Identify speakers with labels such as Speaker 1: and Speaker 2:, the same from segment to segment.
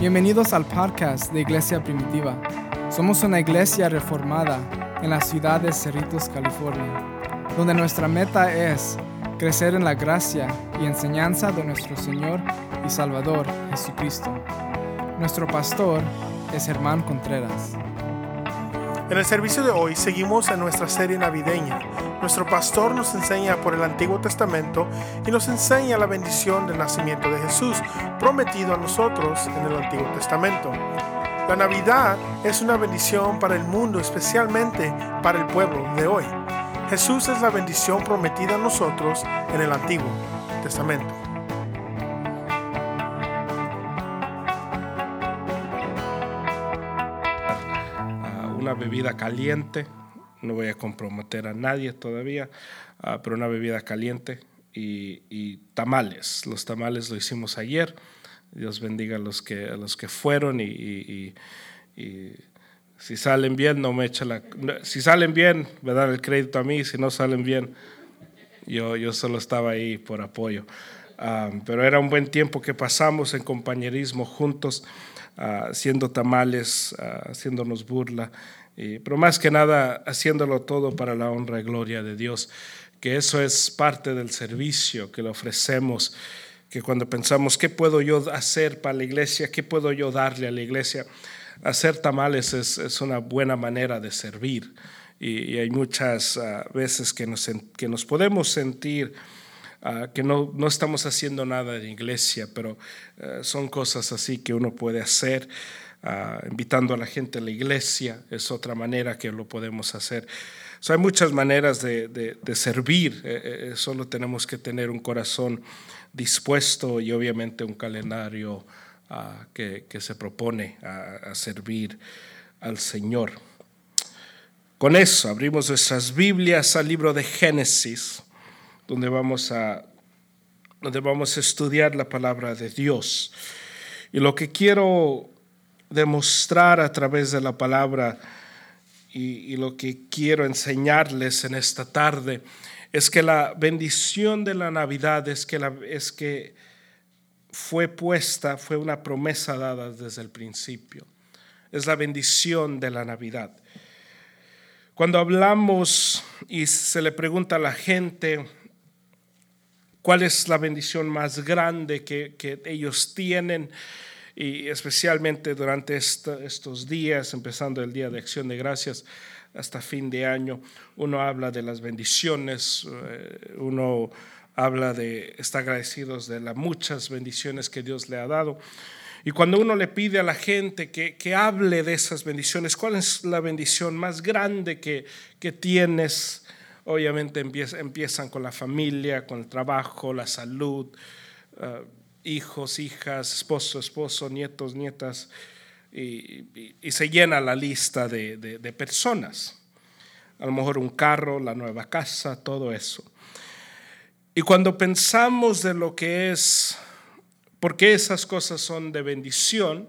Speaker 1: Bienvenidos al podcast de Iglesia Primitiva. Somos una iglesia reformada en la ciudad de Cerritos, California, donde nuestra meta es crecer en la gracia y enseñanza de nuestro Señor y Salvador Jesucristo. Nuestro pastor es Germán Contreras.
Speaker 2: En el servicio de hoy seguimos en nuestra serie navideña. Nuestro pastor nos enseña por el Antiguo Testamento y nos enseña la bendición del nacimiento de Jesús, prometido a nosotros en el Antiguo Testamento. La Navidad es una bendición para el mundo, especialmente para el pueblo de hoy. Jesús es la bendición prometida a nosotros en el Antiguo Testamento.
Speaker 3: una bebida caliente, no voy a comprometer a nadie todavía, ah, pero una bebida caliente y, tamales. Los tamales lo hicimos ayer. Dios bendiga a los que, a los que fueron y, si salen bien, no me echa la... Si salen bien, me dan el crédito a mí, si no salen bien, yo, yo solo estaba ahí por apoyo. Ah, pero era un buen tiempo que pasamos en compañerismo juntos, ah, haciendo tamales, haciéndonos burla pero más que nada haciéndolo todo para la honra y gloria de Dios, que eso es parte del servicio que le ofrecemos, que cuando pensamos, ¿qué puedo yo hacer para la iglesia? ¿Qué puedo yo darle a la iglesia? Hacer tamales es, una buena manera de servir y, hay muchas ah, veces que nos, que nos podemos sentir ah, que no, no, estamos haciendo nada en iglesia, pero ah, son cosas así que uno puede hacer. Ah, invitando a la gente a la iglesia, es otra manera que lo podemos hacer. hay muchas maneras de, servir, eh, eh, solo tenemos que tener un corazón dispuesto y obviamente un calendario ah, que, se propone a, servir al Señor. Con eso abrimos nuestras Biblias al libro de Génesis, donde vamos a, donde vamos a estudiar la palabra de Dios. Y lo que quiero demostrar a través de la palabra y, lo que quiero enseñarles en esta tarde es que la bendición de la Navidad es que, es que fue puesta, fue una promesa dada desde el principio. Es la bendición de la Navidad. Cuando hablamos y se le pregunta a la gente cuál es la bendición más grande que ellos tienen, y especialmente durante estos días, empezando el Día de Acción de Gracias hasta fin de año, uno habla de las bendiciones, eh, uno habla de, está agradecidos de las muchas bendiciones que Dios le ha dado. Y cuando uno le pide a la gente que, que hable de esas bendiciones, ¿cuál es la bendición más grande que, que tienes? Obviamente empiezan con la familia, con el trabajo, la salud, uh, hijos, hijas, esposo, esposo, nietos, nietas, y, se llena la lista de, personas. A lo mejor un carro, la nueva casa, todo eso. Y cuando pensamos de lo que es, porque esas cosas son de bendición,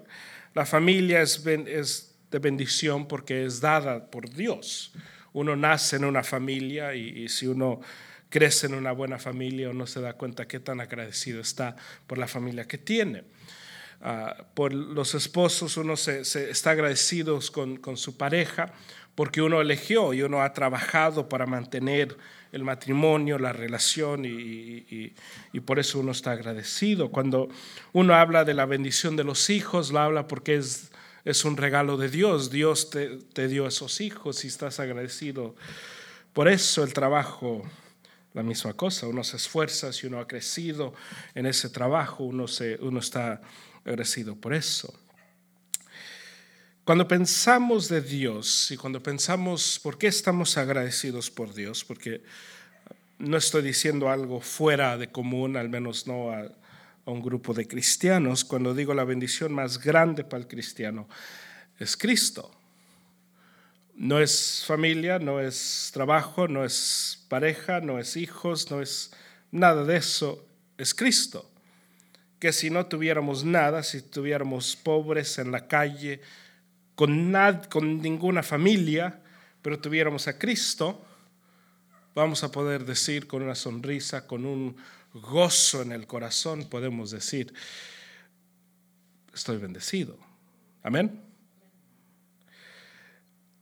Speaker 3: la familia es, de bendición porque es dada por Dios. Uno nace en una familia y si uno crece en una buena familia o no se da cuenta qué tan agradecido está por la familia que tiene. Ah, por los esposos uno se, está agradecido con, con, su pareja porque uno eligió y uno ha trabajado para mantener el matrimonio, la relación y, y, por eso uno está agradecido. Cuando uno habla de la bendición de los hijos, lo habla porque es, es un regalo de Dios. Dios te, te dio esos hijos y estás agradecido. Por eso el trabajo la misma cosa. Uno se esfuerza, si uno ha crecido en ese trabajo, uno, se, uno está agradecido por eso. Cuando pensamos de Dios y cuando pensamos por qué estamos agradecidos por Dios, porque no estoy diciendo algo fuera de común, al menos no a, a un grupo de cristianos, cuando digo la bendición más grande para el cristiano es Cristo. No es familia, no es trabajo, no es pareja, no es hijos, no es nada de eso, es Cristo. Que si no tuviéramos nada, si tuviéramos pobres en la calle, con, con ninguna familia, pero tuviéramos a Cristo, vamos a poder decir con una sonrisa, con un gozo en el corazón, podemos decir, estoy bendecido. Amén.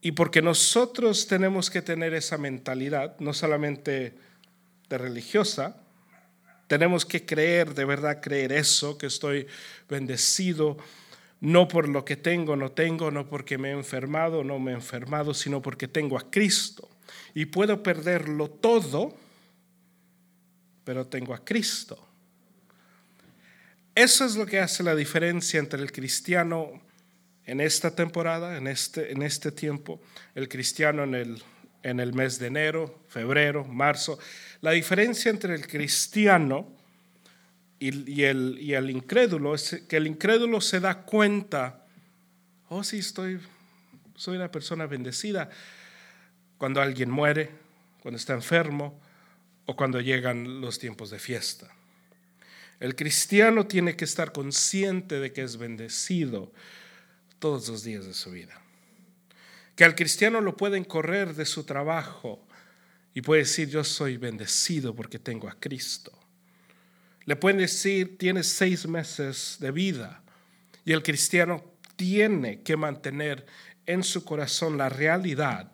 Speaker 3: Y porque nosotros tenemos que tener esa mentalidad, no solamente de religiosa, tenemos que creer, de verdad creer eso, que estoy bendecido, no por lo que tengo, no tengo, no porque me he enfermado, no me he enfermado, sino porque tengo a Cristo. Y puedo perderlo todo, pero tengo a Cristo. Eso es lo que hace la diferencia entre el cristiano en esta temporada, en este, en este tiempo, el cristiano en el, en el mes de enero, febrero, marzo. La diferencia entre el cristiano y, el, y el incrédulo es que el incrédulo se da cuenta, oh sí, estoy, soy una persona bendecida, cuando alguien muere, cuando está enfermo o cuando llegan los tiempos de fiesta. El cristiano tiene que estar consciente de que es bendecido todos los días de su vida. Que al cristiano lo pueden correr de su trabajo y puede decir, yo soy bendecido porque tengo a Cristo. Le pueden decir, tienes seis meses de vida y el cristiano tiene que mantener en su corazón la realidad,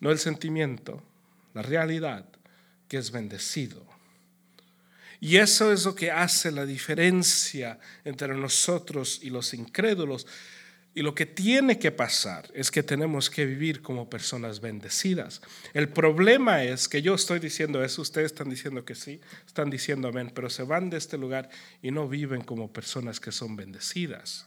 Speaker 3: no el sentimiento, la realidad que es bendecido. Y eso es lo que hace la diferencia entre nosotros y los incrédulos, y lo que tiene que pasar es que tenemos que vivir como personas bendecidas. El problema es que yo estoy diciendo eso, ustedes están diciendo que sí, están diciendo amén, pero se van de este lugar y no viven como personas que son bendecidas.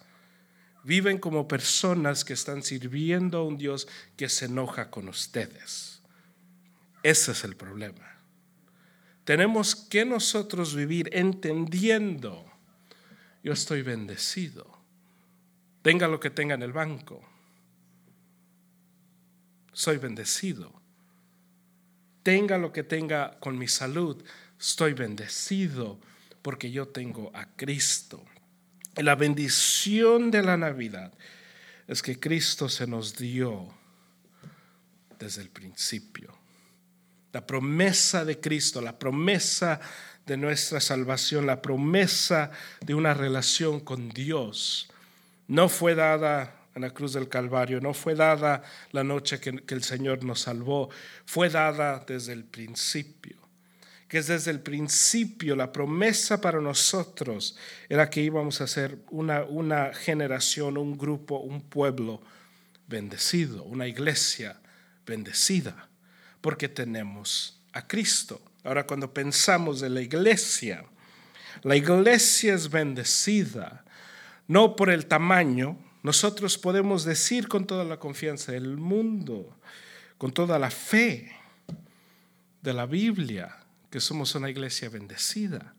Speaker 3: Viven como personas que están sirviendo a un Dios que se enoja con ustedes. Ese es el problema. Tenemos que nosotros vivir entendiendo, yo estoy bendecido tenga lo que tenga en el banco. Soy bendecido. Tenga lo que tenga con mi salud. Estoy bendecido porque yo tengo a Cristo. la bendición de la Navidad es que Cristo se nos dio desde el principio. La promesa de Cristo, la promesa de nuestra salvación, la promesa de una relación con Dios no fue dada en la cruz del Calvario, no fue dada la noche que, el Señor nos salvó, fue dada desde el principio. Que es desde el principio la promesa para nosotros era que íbamos a ser una, una generación, un grupo, un pueblo bendecido, una iglesia bendecida, porque tenemos a Cristo. Ahora, cuando pensamos en la iglesia, la iglesia es bendecida no por el tamaño, nosotros podemos decir con toda la confianza del mundo, con toda la fe de la Biblia, que somos una iglesia bendecida.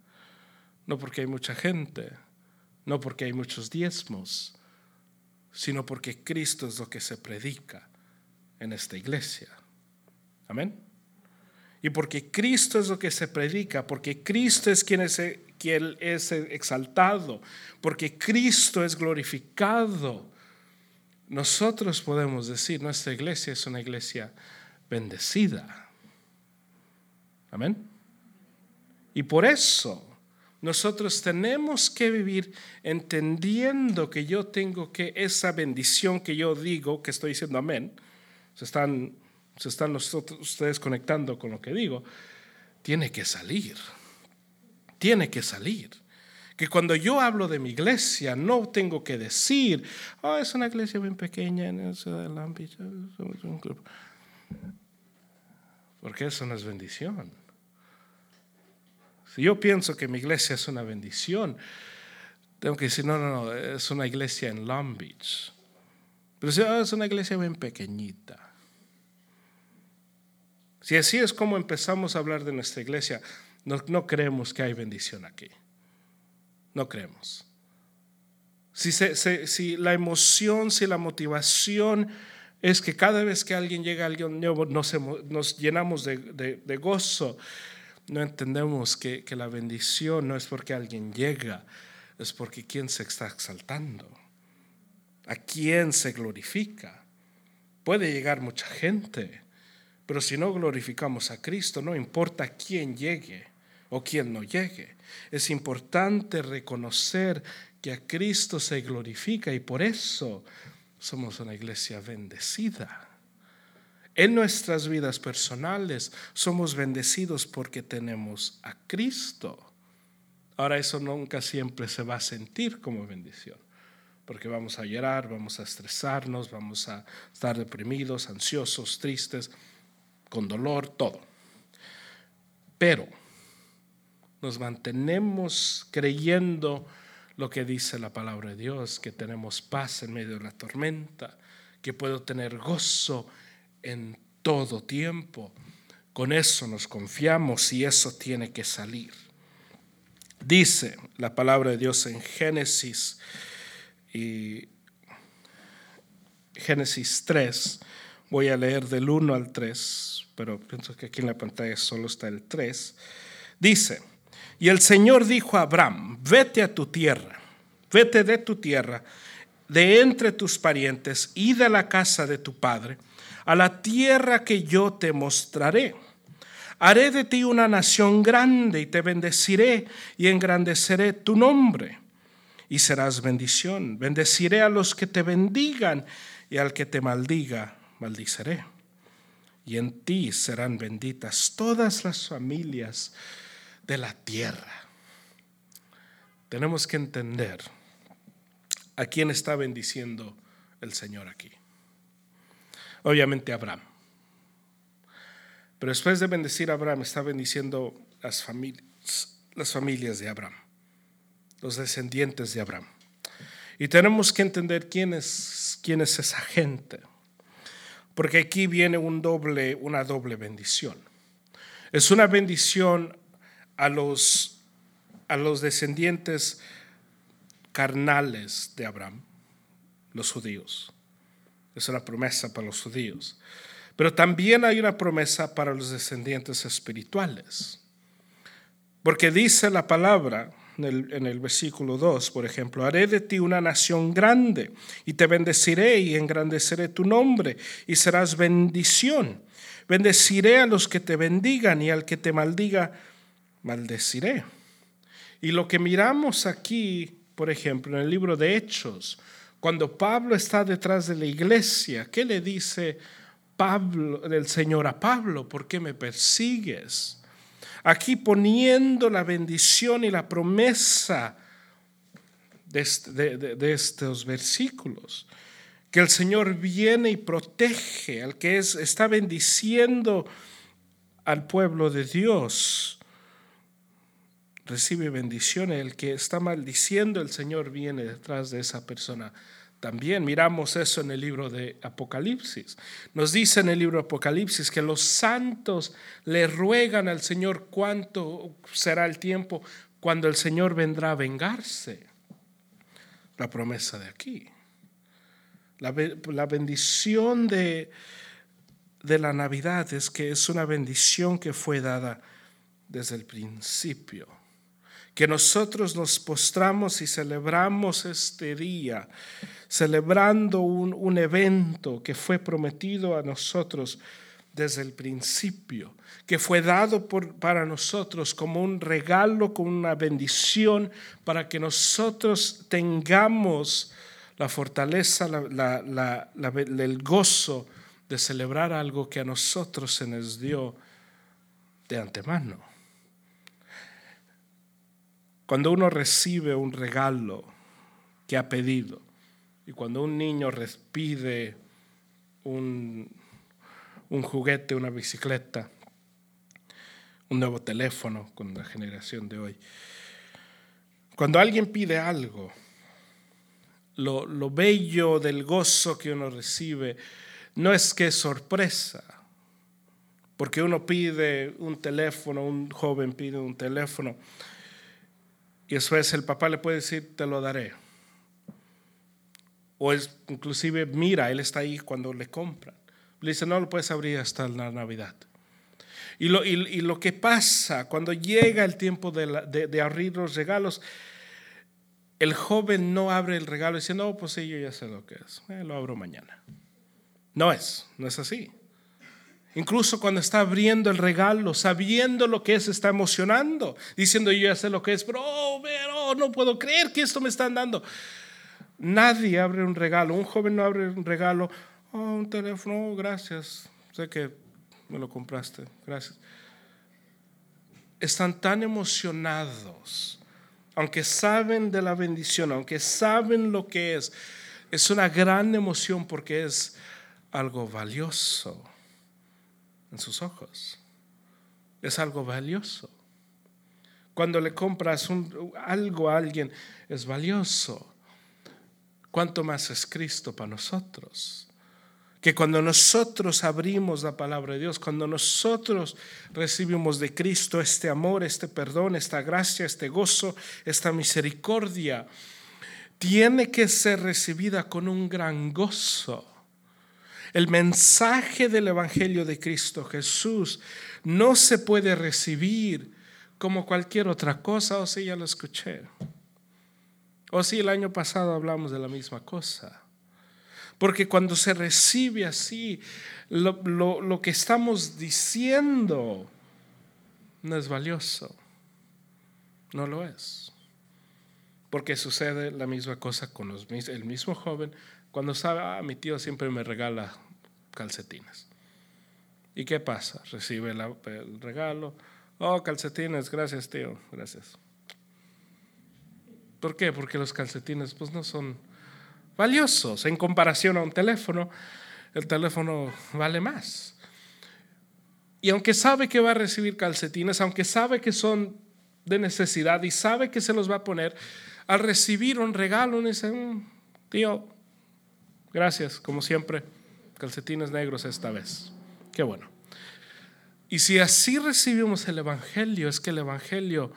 Speaker 3: No porque hay mucha gente, no porque hay muchos diezmos, sino porque Cristo es lo que se predica en esta iglesia. Amén. Y porque Cristo es lo que se predica, porque Cristo es quien es que Él es exaltado, porque Cristo es glorificado, nosotros podemos decir, nuestra iglesia es una iglesia bendecida. Amén. Y por eso nosotros tenemos que vivir entendiendo que yo tengo que esa bendición que yo digo, que estoy diciendo amén, se están, se están ustedes conectando con lo que digo, tiene que salir tiene que salir. Que cuando yo hablo de mi iglesia, no tengo que decir, oh, es una iglesia bien pequeña en el ciudad de Long Porque eso no es bendición. Si yo pienso que mi iglesia es una bendición, tengo que decir, no, no, no, es una iglesia en Long Beach. Pero si oh, es una iglesia bien pequeñita. Si así es como empezamos a hablar de nuestra iglesia, no, creemos que hay bendición aquí. No creemos. Si, si, la emoción, si la motivación es que cada vez que alguien llega, alguien nuevo, nos, llenamos de, gozo, no entendemos que, que, la bendición no es porque alguien llega, es porque quien se está exaltando, a quien se glorifica. Puede llegar mucha gente, pero si no glorificamos a Cristo, no importa quién llegue o quien no llegue. Es importante reconocer que a Cristo se glorifica y por eso somos una iglesia bendecida. En nuestras vidas personales somos bendecidos porque tenemos a Cristo. Ahora eso nunca siempre se va a sentir como bendición, porque vamos a llorar, vamos a estresarnos, vamos a estar deprimidos, ansiosos, tristes, con dolor, todo. Pero nos mantenemos creyendo lo que dice la palabra de Dios, que tenemos paz en medio de la tormenta, que puedo tener gozo en todo tiempo. Con eso nos confiamos y eso tiene que salir. Dice la palabra de Dios en Génesis y Génesis 3. Voy a leer del 1 al 3, pero pienso que aquí en la pantalla solo está el 3. Dice, y el Señor dijo a Abraham, vete a tu tierra, vete de tu tierra, de entre tus parientes y de la casa de tu padre, a la tierra que yo te mostraré Haré de ti una nación grande y te bendeciré y engrandeceré tu nombre y serás bendición. Bendeciré a los que te bendigan y al que te maldiga, maldiceré. Y en ti serán benditas todas las familias de la tierra. Tenemos que entender a quién está bendiciendo el Señor aquí. Obviamente Abraham. Pero después de bendecir a Abraham, está bendiciendo las familias, las familias de Abraham, los descendientes de Abraham. Y tenemos que entender quién es, quién es esa gente, porque aquí viene un doble, una doble bendición. Es una bendición a los, a los descendientes carnales de Abraham, los judíos. Es una promesa para los judíos. Pero también hay una promesa para los descendientes espirituales. Porque dice la palabra en el, versículo 2, por ejemplo, haré de ti una nación grande y te bendeciré y engrandeceré tu nombre y serás bendición. Bendeciré a los que te bendigan y al que te maldiga, maldeciré. Y lo que miramos aquí, por ejemplo, en el libro de Hechos, cuando Pablo está detrás de la iglesia, ¿qué le dice Pablo, del Señor a Pablo, ¿por qué me persigues? Aquí poniendo la bendición y la promesa de, estos versículos, que el Señor viene y protege al que es, está bendiciendo al pueblo de Dios. Recibe bendición, el que está maldiciendo, el Señor viene detrás de esa persona también miramos eso en el libro de Apocalipsis. Nos dice en el libro de Apocalipsis que los santos le ruegan al Señor cuánto será el tiempo cuando el Señor vendrá a vengarse. La promesa de aquí. La, bendición de, de la Navidad es que es una bendición que fue dada desde el principio que nosotros nos postramos y celebramos este día, celebrando un, evento que fue prometido a nosotros desde el principio, que fue dado por, para nosotros como un regalo, como una bendición, para que nosotros tengamos la fortaleza, el gozo de celebrar algo que a nosotros se nos dio de antemano. Cuando uno recibe un regalo que ha pedido y cuando un niño pide un, un juguete, una bicicleta, un nuevo teléfono con la generación de hoy, cuando alguien pide algo, lo, lo, bello del gozo que uno recibe no es que es sorpresa, porque uno pide un teléfono, un joven pide un teléfono, y después el papá le puede decir, te lo daré. O es, inclusive, mira, él está ahí cuando le compran. Le dice, no lo puedes abrir hasta la Navidad. Y lo, y, lo que pasa cuando llega el tiempo de, de, abrir los regalos, el joven no abre el regalo dice, no, pues sí, yo ya sé lo que es, eh, lo abro mañana. No es, no es así. Incluso cuando está abriendo el regalo, sabiendo lo que es, está emocionando, diciendo yo ya sé lo que es, pero, oh, pero oh, no puedo creer que esto me están dando. Nadie abre un regalo, un joven no abre un regalo, oh, un teléfono, oh, gracias, sé que me lo compraste, gracias. Están tan emocionados, aunque saben de la bendición, aunque saben lo que es, es una gran emoción porque es algo valioso en sus ojos. Es algo valioso. Cuando le compras algo a alguien, es valioso. ¿Cuánto más es Cristo para nosotros? Que cuando nosotros abrimos la palabra de Dios, cuando nosotros recibimos de Cristo este amor, este perdón, esta gracia, este gozo, esta misericordia, tiene que ser recibida con un gran gozo el mensaje del Evangelio de Cristo Jesús no se puede recibir como cualquier otra cosa, o si ya lo escuché. O si el año pasado hablamos de la misma cosa. Porque cuando se recibe así, lo, que estamos diciendo no es valioso. No lo es. Porque sucede la misma cosa con los, el mismo joven cuando sabe, ah, mi tío siempre me regala calcetines. ¿Y qué pasa? Recibe el regalo. Oh, calcetines, gracias tío, gracias. ¿Por qué? Porque los calcetines pues no son valiosos en comparación a un teléfono. El teléfono vale más. Y aunque sabe que va a recibir calcetines, aunque sabe que son de necesidad y sabe que se los va a poner, al recibir un regalo, dice, mm, tío, Gracias, como siempre, calcetines negros esta vez. Qué bueno. Y si así recibimos el Evangelio, es que el Evangelio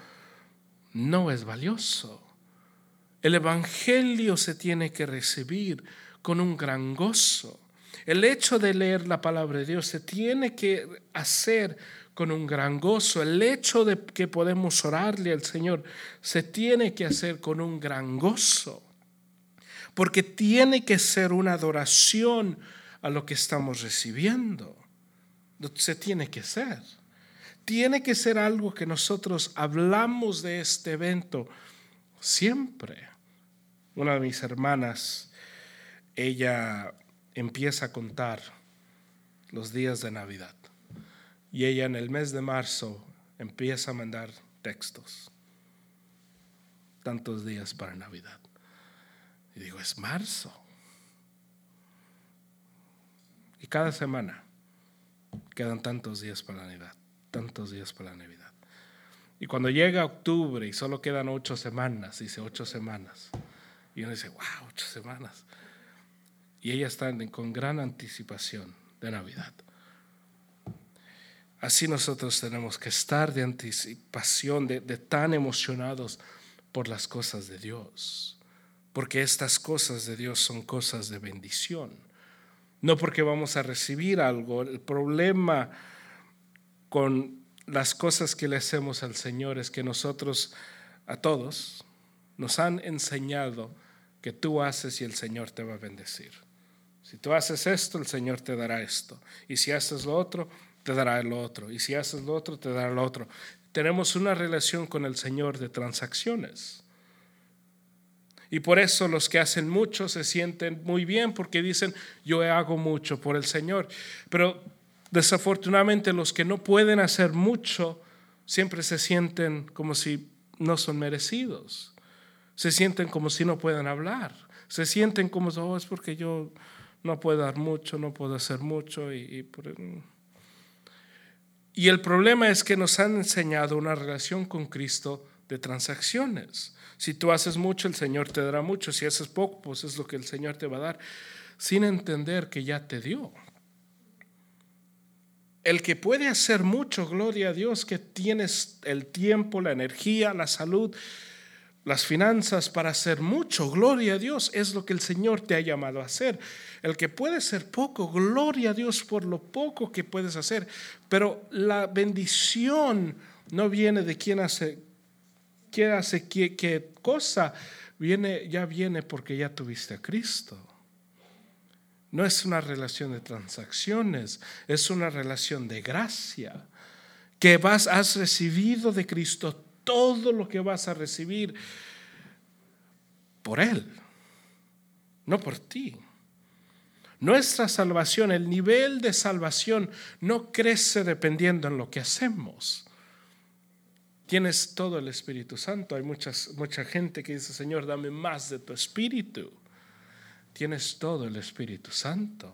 Speaker 3: no es valioso. El Evangelio se tiene que recibir con un gran gozo. El hecho de leer la palabra de Dios se tiene que hacer con un gran gozo. El hecho de que podemos orarle al Señor se tiene que hacer con un gran gozo porque tiene que ser una adoración a lo que estamos recibiendo. Se tiene que ser. Tiene que ser algo que nosotros hablamos de este evento siempre. Una de mis hermanas, ella empieza a contar los días de Navidad. Y ella en el mes de marzo empieza a mandar textos. Tantos días para Navidad. Y digo, es marzo. Y cada semana quedan tantos días para la Navidad, tantos días para la Navidad. Y cuando llega octubre y solo quedan ocho semanas, dice ocho semanas. Y uno dice, wow, ocho semanas. Y ella está con gran anticipación de Navidad. Así nosotros tenemos que estar de anticipación, de tan emocionados por las cosas de Dios porque estas cosas de Dios son cosas de bendición. No porque vamos a recibir algo. El problema con las cosas que le hacemos al Señor es que nosotros, a todos, nos han enseñado que tú haces y el Señor te va a bendecir. Si tú haces esto, el Señor te dará esto. Y si haces lo otro, te dará lo otro. Y si haces lo otro, te dará lo otro. Tenemos una relación con el Señor de transacciones. Y por eso los que hacen mucho se sienten muy bien porque dicen, yo hago mucho por el Señor. Pero desafortunadamente los que no pueden hacer mucho siempre se sienten como si no son merecidos. Se sienten como si no puedan hablar. Se sienten como, oh, es porque yo no puedo dar mucho, no puedo hacer mucho. Y, y el problema es que nos han enseñado una relación con Cristo de transacciones. Si tú haces mucho, el Señor te dará mucho. Si haces poco, pues es lo que el Señor te va a dar, sin entender que ya te dio. El que puede hacer mucho, gloria a Dios, que tienes el tiempo, la energía, la salud, las finanzas para hacer mucho, gloria a Dios, es lo que el Señor te ha llamado a hacer. El que puede ser poco, gloria a Dios por lo poco que puedes hacer. Pero la bendición no viene de quien hace qué hace qué, cosa, viene, ya viene porque ya tuviste a Cristo. No es una relación de transacciones, es una relación de gracia. Que vas, has recibido de Cristo todo lo que vas a recibir. por Él, no por ti. Nuestra salvación, el nivel de salvación no crece dependiendo en lo que hacemos. Tienes todo el Espíritu Santo. Hay muchas, mucha gente que dice, Señor, dame más de tu Espíritu. Tienes todo el Espíritu Santo.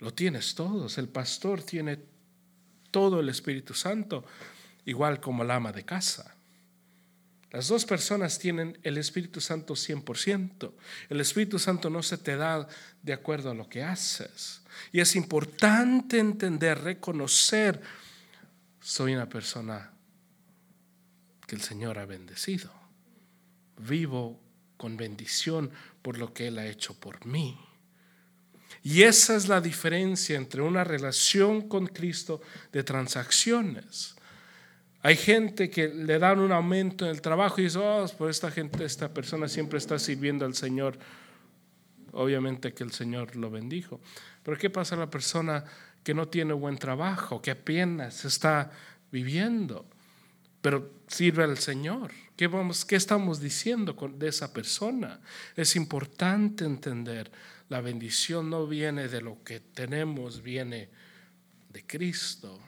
Speaker 3: Lo tienes todos. El pastor tiene todo el Espíritu Santo, igual como el ama de casa. Las dos personas tienen el Espíritu Santo 100%. El Espíritu Santo no se te da de acuerdo a lo que haces. Y es importante entender, reconocer, soy una persona que el Señor ha bendecido. Vivo con bendición por lo que Él ha hecho por mí. Y esa es la diferencia entre una relación con Cristo de transacciones. Hay gente que le dan un aumento en el trabajo y dice, oh, pues esta gente, esta persona siempre está sirviendo al Señor. Obviamente que el Señor lo bendijo. Pero ¿qué pasa a la persona que no tiene buen trabajo, que apenas está viviendo, pero sirve al Señor? ¿Qué, vamos, qué estamos diciendo de esa persona? Es importante entender, la bendición no viene de lo que tenemos, viene de Cristo.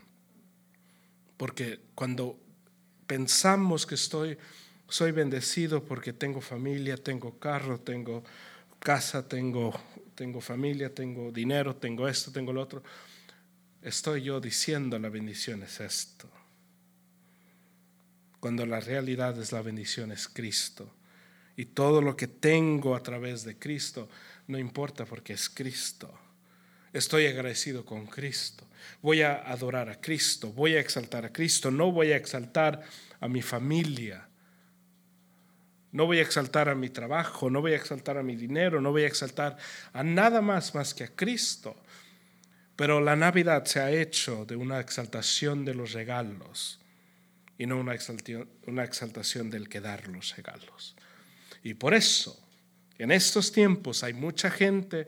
Speaker 3: Porque cuando pensamos que estoy, soy bendecido porque tengo familia, tengo carro, tengo casa, tengo, tengo familia, tengo dinero, tengo esto, tengo lo otro, estoy yo diciendo la bendición es esto. Cuando la realidad es la bendición es Cristo. Y todo lo que tengo a través de Cristo no importa porque es Cristo. Estoy agradecido con Cristo. Voy a adorar a Cristo. Voy a exaltar a Cristo. No voy a exaltar a mi familia. No voy a exaltar a mi trabajo. No voy a exaltar a mi dinero. No voy a exaltar a nada más más que a Cristo. Pero la Navidad se ha hecho de una exaltación de los regalos y no una exaltación, una exaltación del que dar los regalos. Y por eso, en estos tiempos hay mucha gente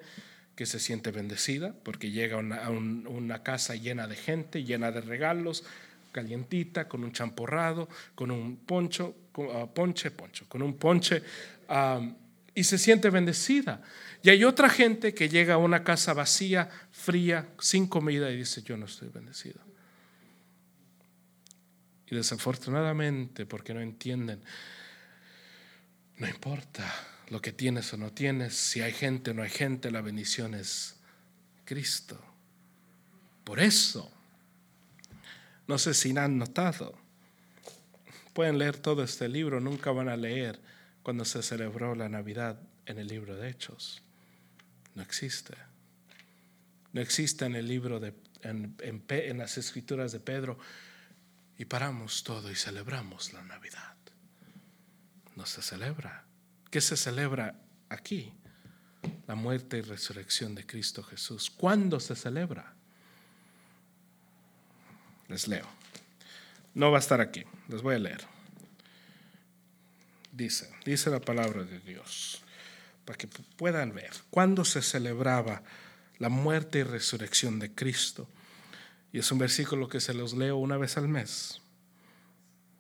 Speaker 3: que se siente bendecida porque llega a una, casa llena de gente, llena de regalos, calientita, con un champorrado, con un poncho, ah, ponche, poncho, con un ponche, y se siente bendecida. Y hay otra gente que llega a una casa vacía, fría, sin comida y dice, yo no estoy bendecido. Y desafortunadamente, porque no entienden, no importa lo que tienes o no tienes, si hay gente o no hay gente, la bendición es Cristo. Por eso, no sé si han notado, pueden leer todo este libro, nunca van a leer cuando se celebró la Navidad en el libro de Hechos. No existe. No existe en el libro de, en, en las escrituras de Pedro. Y paramos todo y celebramos la Navidad. No se celebra. ¿Qué se celebra aquí? La muerte y resurrección de Cristo Jesús. ¿Cuándo se celebra? Les leo. No va a estar aquí, les voy a leer. Dice, dice la palabra de Dios, para que puedan ver cuándo se celebraba la muerte y resurrección de Cristo. Y es un versículo que se los leo una vez al mes.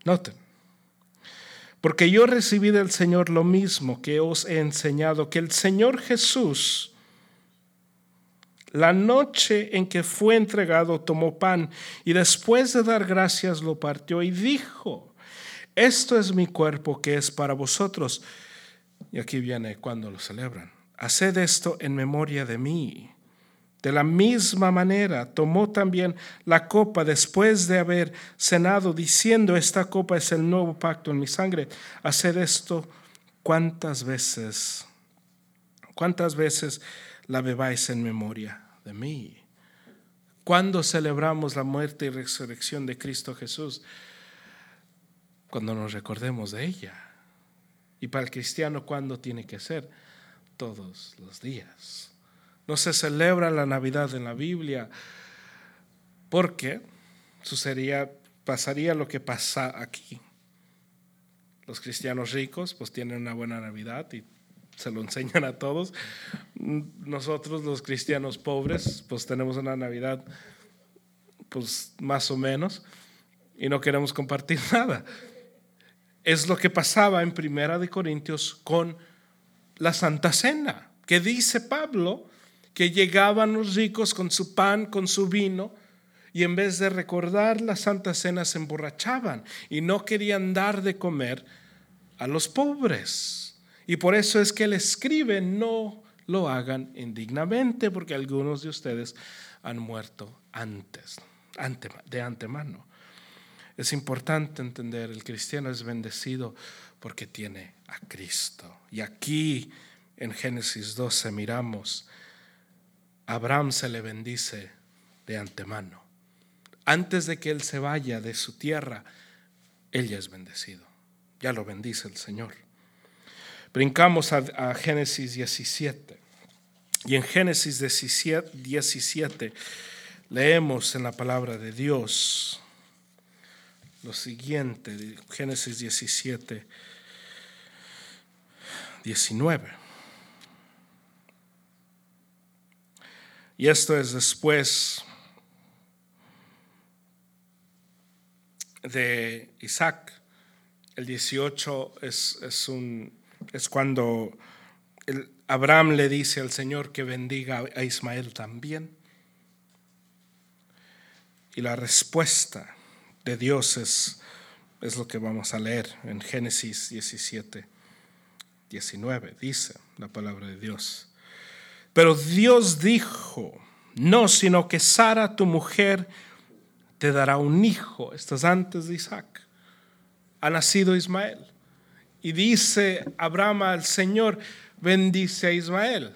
Speaker 3: Noten, porque yo recibí del Señor lo mismo que os he enseñado, que el Señor Jesús, la noche en que fue entregado, tomó pan y después de dar gracias lo partió y dijo, esto es mi cuerpo que es para vosotros. Y aquí viene cuando lo celebran. Haced esto en memoria de mí. De la misma manera tomó también la copa después de haber cenado, diciendo, esta copa es el nuevo pacto en mi sangre. Hacer esto cuántas veces, cuántas veces la bebáis en memoria de mí. ¿Cuándo celebramos la muerte y resurrección de Cristo Jesús? Cuando nos recordemos de ella. Y para el cristiano, ¿cuándo tiene que ser? Todos los días. No se celebra la Navidad en la Biblia porque pasaría lo que pasa aquí. Los cristianos ricos pues tienen una buena Navidad y se lo enseñan a todos. Nosotros los cristianos pobres pues tenemos una Navidad pues más o menos y no queremos compartir nada. Es lo que pasaba en Primera de Corintios con la Santa Cena, que dice Pablo que llegaban los ricos con su pan, con su vino, y en vez de recordar la Santa Cena se emborrachaban y no querían dar de comer a los pobres. Y por eso es que él escribe, no lo hagan indignamente, porque algunos de ustedes han muerto antes, de antemano. Es importante entender, el cristiano es bendecido porque tiene a Cristo. Y aquí en Génesis 12 miramos, Abraham se le bendice de antemano. Antes de que él se vaya de su tierra, él ya es bendecido. Ya lo bendice el Señor. Brincamos a, Génesis 17. Y en Génesis 17, 17 leemos en la palabra de Dios lo siguiente, Génesis 17, 19. Y esto es después de Isaac. El 18 es, es, un, es cuando Abraham le dice al Señor que bendiga a Ismael también. Y la respuesta de Dios es, es lo que vamos a leer en Génesis 17, 19. Dice la palabra de Dios. Pero Dios dijo, no, sino que Sara, tu mujer, te dará un hijo. Esto es antes de Isaac. Ha nacido Ismael. Y dice Abraham al Señor, bendice a Ismael.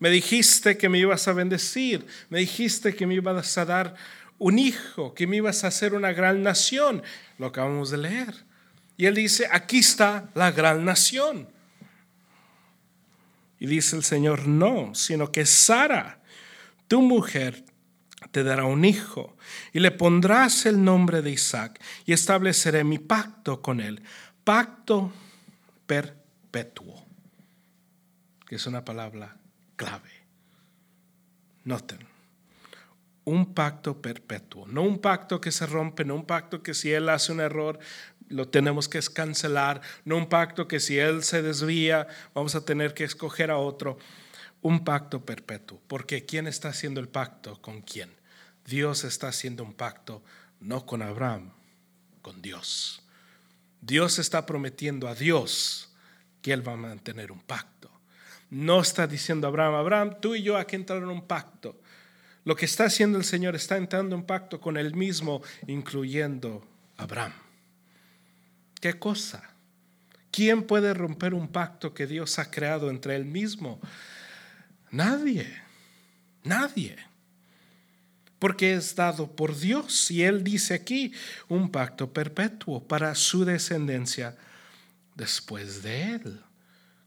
Speaker 3: Me dijiste que me ibas a bendecir, me dijiste que me ibas a dar un hijo, que me ibas a hacer una gran nación. Lo acabamos de leer. Y él dice, aquí está la gran nación. Y dice el Señor, no, sino que Sara, tu mujer, te dará un hijo y le pondrás el nombre de Isaac y estableceré mi pacto con él. Pacto perpetuo, que es una palabra clave. Noten un pacto perpetuo, no un pacto que se rompe, no un pacto que si él hace un error lo tenemos que cancelar, no un pacto que si él se desvía vamos a tener que escoger a otro, un pacto perpetuo, porque ¿quién está haciendo el pacto con quién? Dios está haciendo un pacto no con Abraham, con Dios. Dios está prometiendo a Dios que él va a mantener un pacto. No está diciendo Abraham, Abraham, tú y yo hay que entrar en un pacto. Lo que está haciendo el Señor está entrando en pacto con Él mismo, incluyendo Abraham. ¿Qué cosa? ¿Quién puede romper un pacto que Dios ha creado entre Él mismo? Nadie, nadie. Porque es dado por Dios. Y Él dice aquí un pacto perpetuo para su descendencia después de Él.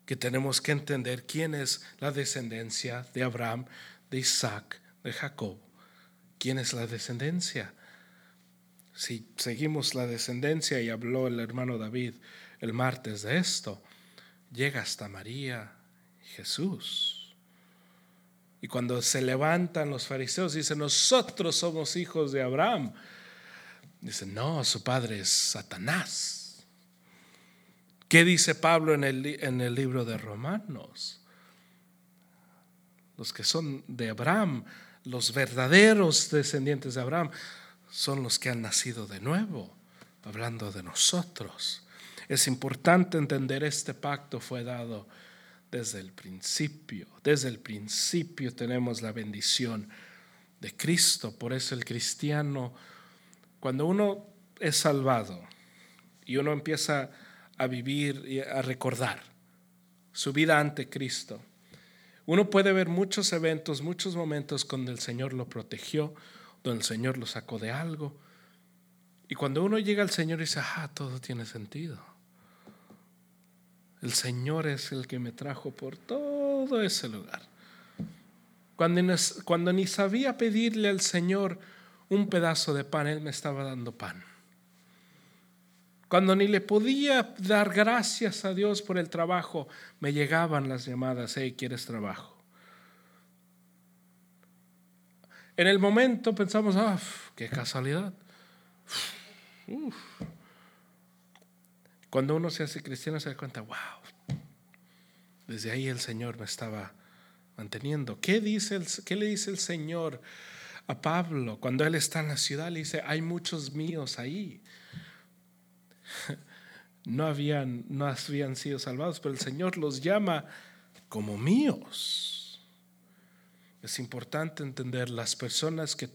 Speaker 3: Que tenemos que entender quién es la descendencia de Abraham, de Isaac de Jacob. ¿Quién es la descendencia? Si seguimos la descendencia y habló el hermano David el martes de esto, llega hasta María Jesús. Y cuando se levantan los fariseos, dicen, nosotros somos hijos de Abraham. Dicen, no, su padre es Satanás. ¿Qué dice Pablo en el, en el libro de Romanos? Los que son de Abraham los verdaderos descendientes de Abraham son los que han nacido de nuevo, hablando de nosotros. Es importante entender este pacto fue dado desde el principio. Desde el principio tenemos la bendición de Cristo. Por eso el cristiano, cuando uno es salvado y uno empieza a vivir y a recordar su vida ante Cristo, uno puede ver muchos eventos, muchos momentos donde el Señor lo protegió, donde el Señor lo sacó de algo. Y cuando uno llega al Señor y dice, ah, todo tiene sentido. El Señor es el que me trajo por todo ese lugar. Cuando, cuando ni sabía pedirle al Señor un pedazo de pan, Él me estaba dando pan. Cuando ni le podía dar gracias a Dios por el trabajo, me llegaban las llamadas, hey, ¿quieres trabajo? En el momento pensamos, ah, qué casualidad. Cuando uno se hace cristiano se da cuenta, wow, desde ahí el Señor me estaba manteniendo. ¿Qué, dice el, qué le dice el Señor a Pablo cuando él está en la ciudad? Le dice, hay muchos míos ahí. No habían, no habían sido salvados, pero el Señor los llama como míos. Es importante entender las personas que,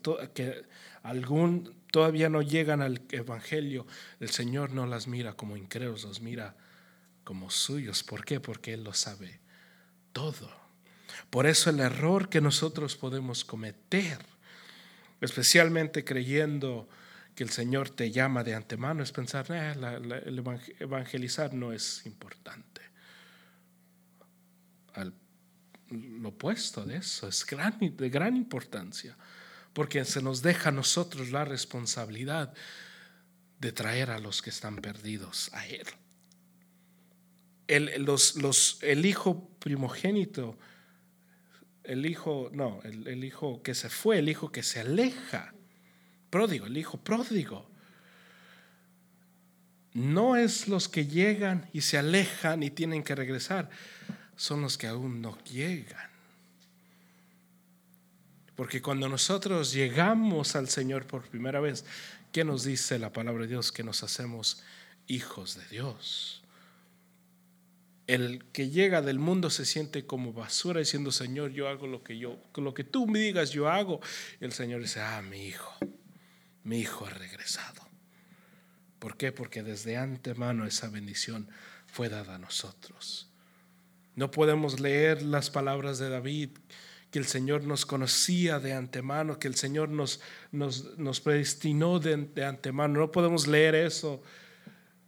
Speaker 3: algún todavía no llegan al Evangelio, el Señor no las mira como incrédulos, los mira como suyos. ¿Por qué? Porque Él lo sabe todo. Por eso el error que nosotros podemos cometer, especialmente creyendo que el Señor te llama de antemano, es pensar, eh, el evangelizar no es importante. Al, lo opuesto de eso es de gran importancia porque se nos deja a nosotros la responsabilidad de traer a los que están perdidos a Él. El, los, los, el hijo primogénito, el hijo, no, el, el hijo que se fue, el hijo que se aleja, pródigo, el hijo pródigo, no es los que llegan y se alejan y tienen que regresar, son los que aún no llegan. Porque cuando nosotros llegamos al Señor por primera vez, ¿qué nos dice la palabra de Dios? Que nos hacemos hijos de Dios. El que llega del mundo se siente como basura diciendo, Señor, yo hago lo que yo, lo que tú me digas, yo hago. Y el Señor dice, ah, mi hijo, mi hijo ha regresado. ¿Por qué? Porque desde antemano esa bendición fue dada a nosotros. No podemos leer las palabras de David que el Señor nos conocía de antemano, que el Señor nos, nos, predestinó de, de, antemano. No podemos leer eso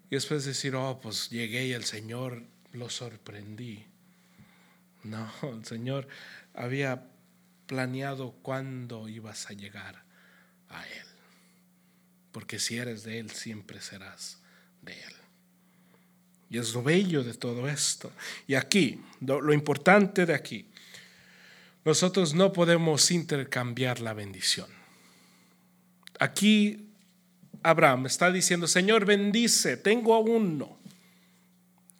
Speaker 3: y después decir, oh, pues llegué y el Señor lo sorprendí. No, el Señor había planeado cuándo ibas a llegar a Él. Porque si eres de Él, siempre serás de Él. Y es lo bello de todo esto. Y aquí, lo importante de aquí, nosotros no podemos intercambiar la bendición. Aquí Abraham está diciendo, Señor, bendice, tengo a uno.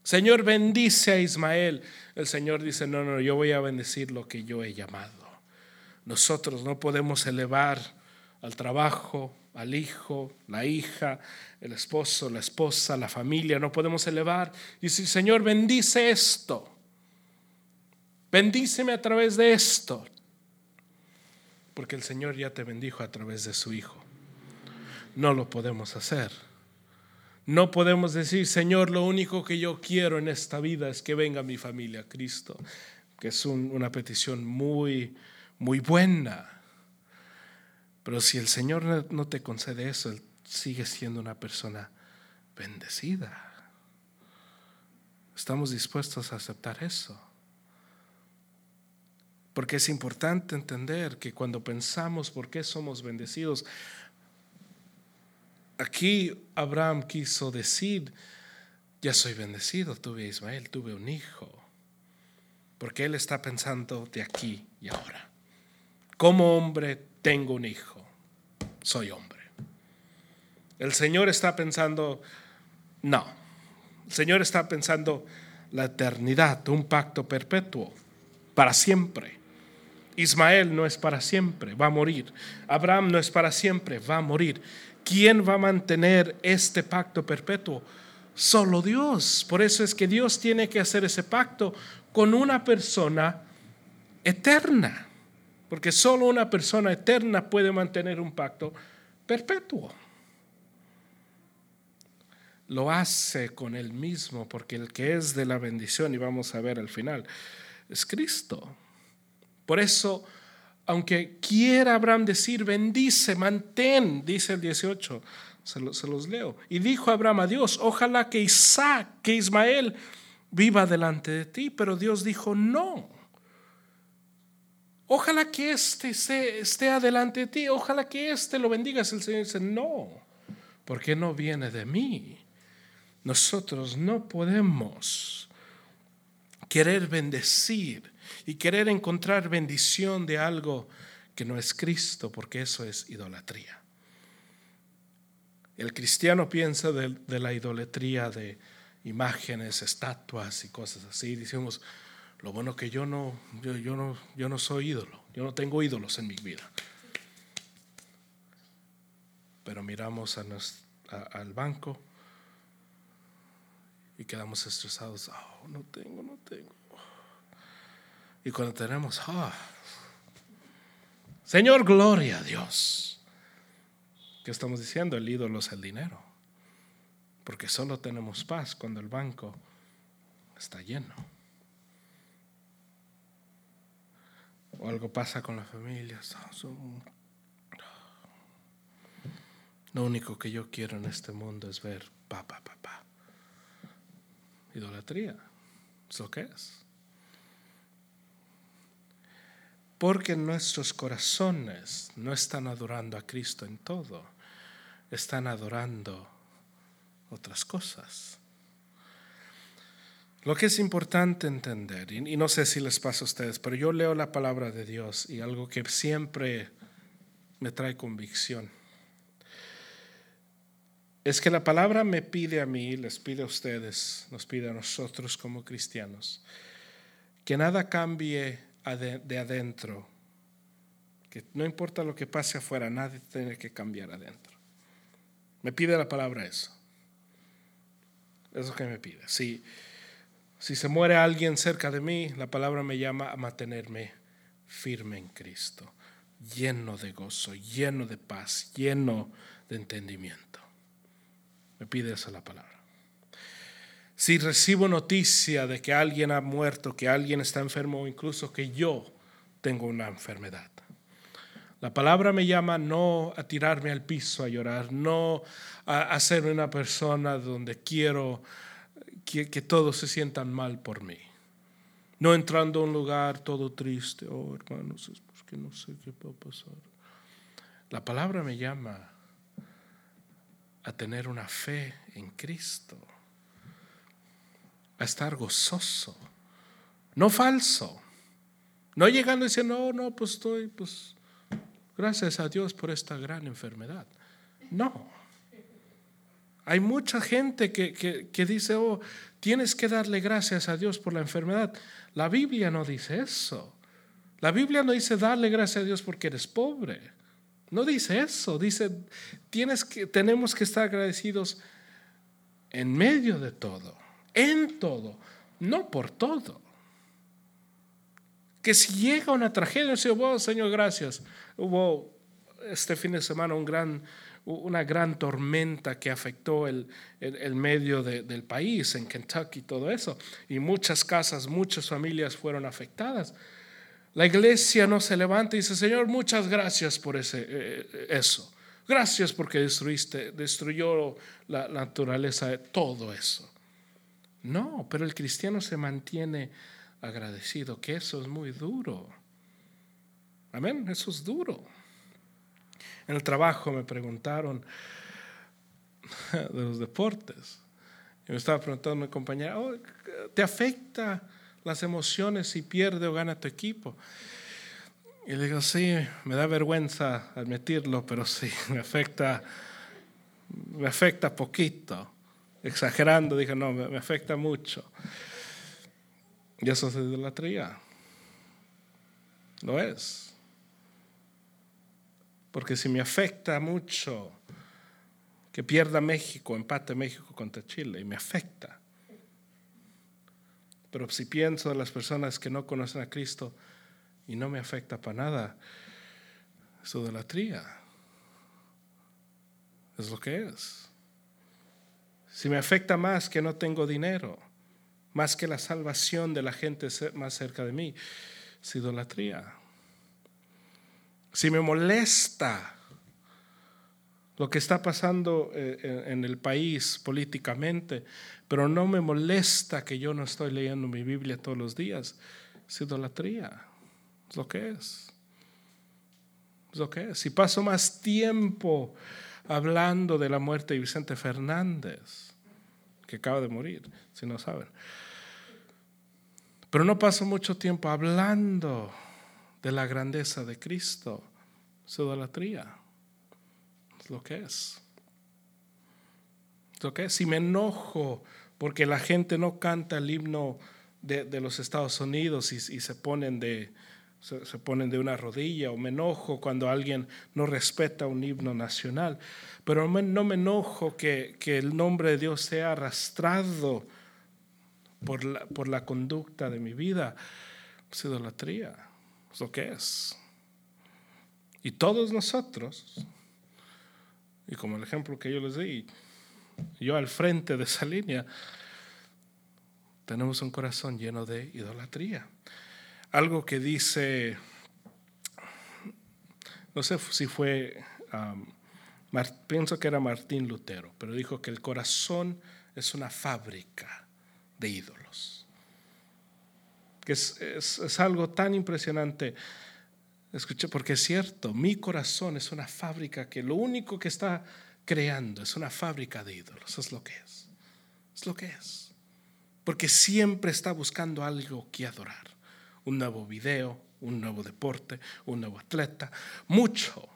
Speaker 3: Señor, bendice a Ismael. El Señor dice, no, no, yo voy a bendecir lo que yo he llamado. Nosotros no podemos elevar al trabajo, al hijo, la hija, el esposo, la esposa, la familia, no podemos elevar y decir, Señor, bendice esto. Bendíceme a través de esto. Porque el Señor ya te bendijo a través de su Hijo. No lo podemos hacer. No podemos decir, Señor, lo único que yo quiero en esta vida es que venga mi familia a Cristo, que es una petición muy, muy buena. Pero si el Señor no te concede eso, Él sigue siendo una persona bendecida. Estamos dispuestos a aceptar eso. Porque es importante entender que cuando pensamos por qué somos bendecidos, aquí Abraham quiso decir, ya soy bendecido, tuve a Ismael, tuve un hijo. Porque él está pensando de aquí y ahora. Como hombre tengo un hijo, soy hombre. El Señor está pensando, no, el Señor está pensando la eternidad, un pacto perpetuo, para siempre. Ismael no es para siempre, va a morir. Abraham no es para siempre, va a morir. ¿Quién va a mantener este pacto perpetuo? Solo Dios. Por eso es que Dios tiene que hacer ese pacto con una persona eterna. Porque solo una persona eterna puede mantener un pacto perpetuo. Lo hace con él mismo, porque el que es de la bendición, y vamos a ver al final, es Cristo. Por eso, aunque quiera Abraham decir, bendice, mantén, dice el 18, se, los leo. Y dijo Abraham a Dios, ojalá que Isaac, que Ismael viva delante de ti, pero Dios dijo, no. Ojalá que este esté, esté adelante de ti, ojalá que este lo bendigas. El Señor dice, no, porque no viene de mí. Nosotros no podemos querer bendecir y querer encontrar bendición de algo que no es Cristo, porque eso es idolatría. El cristiano piensa de, la idolatría de imágenes, estatuas y cosas así. Decimos, lo bueno que yo no, yo, no, yo no soy ídolo, yo no tengo ídolos en mi vida. Pero miramos al banco y quedamos estresados. Oh, no tengo, no tengo. Y cuando tenemos, ah, Señor, gloria a Dios. ¿Qué estamos diciendo? El ídolo es el dinero. Porque solo tenemos paz cuando el banco está lleno. O algo pasa con la familia. Lo único que yo quiero en este mundo es ver pa, pa, pa, pa. Idolatría. Es lo que es. Porque nuestros corazones no están adorando a Cristo en todo, están adorando otras cosas. Lo que es importante entender, y no sé si les pasa a ustedes, pero yo leo la palabra de Dios y algo que siempre me trae convicción, es que la palabra me pide a mí, les pide a ustedes, nos pide a nosotros como cristianos, que nada cambie de adentro, que no importa lo que pase afuera, nadie tiene que cambiar adentro. Me pide la palabra eso. Eso que me pide. Si, si se muere alguien cerca de mí, la palabra me llama a mantenerme firme en Cristo, lleno de gozo, lleno de paz, lleno de entendimiento. Me pide eso la palabra. Si recibo noticia de que alguien ha muerto, que alguien está enfermo o incluso que yo tengo una enfermedad, la palabra me llama no a tirarme al piso a llorar, no a hacerme una persona donde quiero que, todos se sientan mal por mí. No entrando a un lugar todo triste, oh hermanos, es porque no sé qué va a pasar. La palabra me llama a tener una fe en Cristo, a estar gozoso, no falso, no llegando y diciendo, no, no, pues estoy, pues Gracias a Dios por esta gran enfermedad. No. Hay mucha gente que, dice, oh, tienes que darle gracias a Dios por la enfermedad. La Biblia no dice eso. La Biblia no dice darle gracias a Dios porque eres pobre. No dice eso. Dice, tienes que, tenemos que estar agradecidos en medio de todo, en todo, no por todo. Que si llega una tragedia, oh, Señor, gracias. Hubo este fin de semana un gran, una gran tormenta que afectó el, el, medio del país, en Kentucky, todo eso. Y muchas casas, muchas familias fueron afectadas. La iglesia no se levanta y dice, Señor, muchas gracias por ese, eh, eso. Gracias porque destruiste, destruyó la naturaleza de todo eso. No, pero el cristiano se mantiene agradecido, que eso es muy duro. Amén, eso es duro. En el trabajo me preguntaron de los deportes. Y me estaba preguntando mi compañera, oh, ¿te afecta las emociones si pierde o gana tu equipo? Y le digo, sí, me da vergüenza admitirlo, pero sí, me afecta, me afecta poquito. Exagerando, dije, no, me afecta mucho. Y eso es idolatría. Lo es. Porque si me afecta mucho que pierda México, empate México contra Chile, y me afecta. Pero si pienso de las personas que no conocen a Cristo y no me afecta para nada, es idolatría. Es lo que es. Si me afecta más que no tengo dinero, más que la salvación de la gente más cerca de mí, es idolatría. Si me molesta lo que está pasando eh, en el país políticamente, pero no me molesta que yo no estoy leyendo mi Biblia todos los días, es idolatría. Es lo que es. Es lo que es. Si paso más tiempo hablando de la muerte de Vicente Fernández, que acaba de morir, si no saben. Pero no paso mucho tiempo hablando de la grandeza de Cristo. Es idolatría. Es lo que es. Es lo que es. Si me enojo porque la gente no canta el himno de, los Estados Unidos y, se, ponen de, se, ponen de una rodilla o me enojo cuando alguien no respeta un himno nacional, pero no me enojo que, el nombre de Dios sea arrastrado por la, por la conducta de mi vida. Es idolatría, lo que es. Y todos nosotros, y como el ejemplo que yo les di, yo al frente de esa línea, tenemos un corazón lleno de idolatría. Algo que dice, no sé si fue, pienso que era Martín Lutero, pero dijo que el corazón es una fábrica de ídolos. Que es, es algo tan impresionante. Escuché, porque es cierto, mi corazón es una fábrica que lo único que está creando es una fábrica de ídolos. Es lo que es. Es lo que es porque siempre está buscando algo que adorar. Un nuevo video, un nuevo deporte, un nuevo atleta, mucho.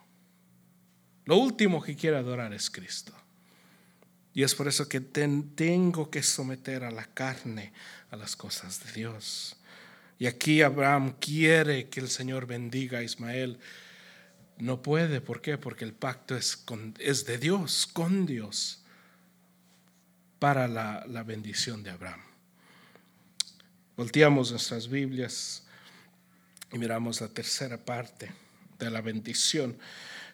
Speaker 3: Lo último que quiere adorar es Cristo. Y es por eso que tengo que someter a la carne a las cosas de Dios. Y aquí Abraham quiere que el Señor bendiga a Ismael. No puede, ¿por qué? Porque el pacto es, es de Dios, con Dios, para la, la bendición de Abraham. Volteamos nuestras Biblias y miramos la tercera parte de la bendición.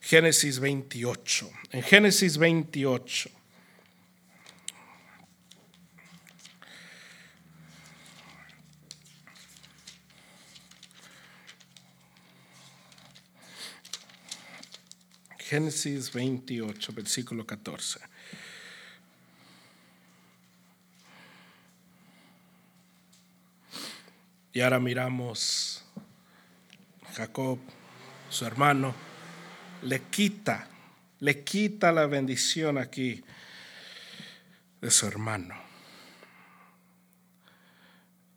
Speaker 3: Génesis 28. En Génesis 28. Génesis 28, versículo 14. Y ahora miramos Jacob, su hermano, le quita, le quita la bendición aquí de su hermano.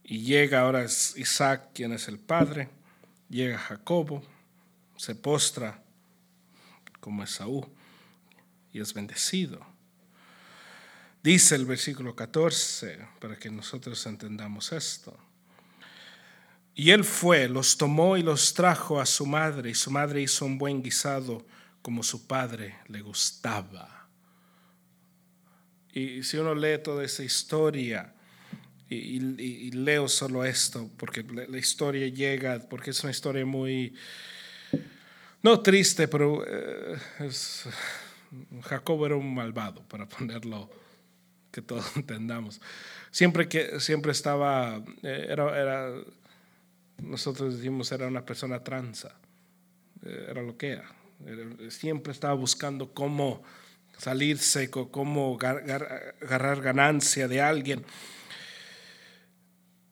Speaker 3: Y llega ahora Isaac, quien es el padre, llega Jacobo, se postra como Esaú y es bendecido. Dice el versículo 14, para que nosotros entendamos esto. Y él fue, los tomó y los trajo a su madre, y su madre hizo un buen guisado como su padre le gustaba. Y si uno lee toda esa historia, y, leo solo esto, porque la, historia llega, porque es una historia muy, no triste, pero eh, Jacob era un malvado, para ponerlo, que todos entendamos. Siempre que, siempre estaba, eh, era, nosotros decimos era una persona transa, eh, era lo que era. Siempre estaba buscando cómo salirse, cómo agarrar ganancia de alguien.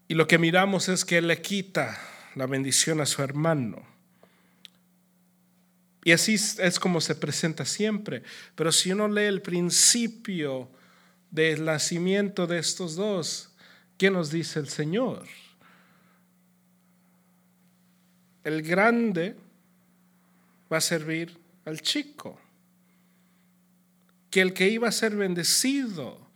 Speaker 3: Y lo que miramos es que le quita la bendición a su hermano. Y así es como se presenta siempre. Pero si uno lee el principio del nacimiento de estos dos, ¿qué nos dice el Señor? el grande va a servir al chico. Que el que iba a ser bendecido,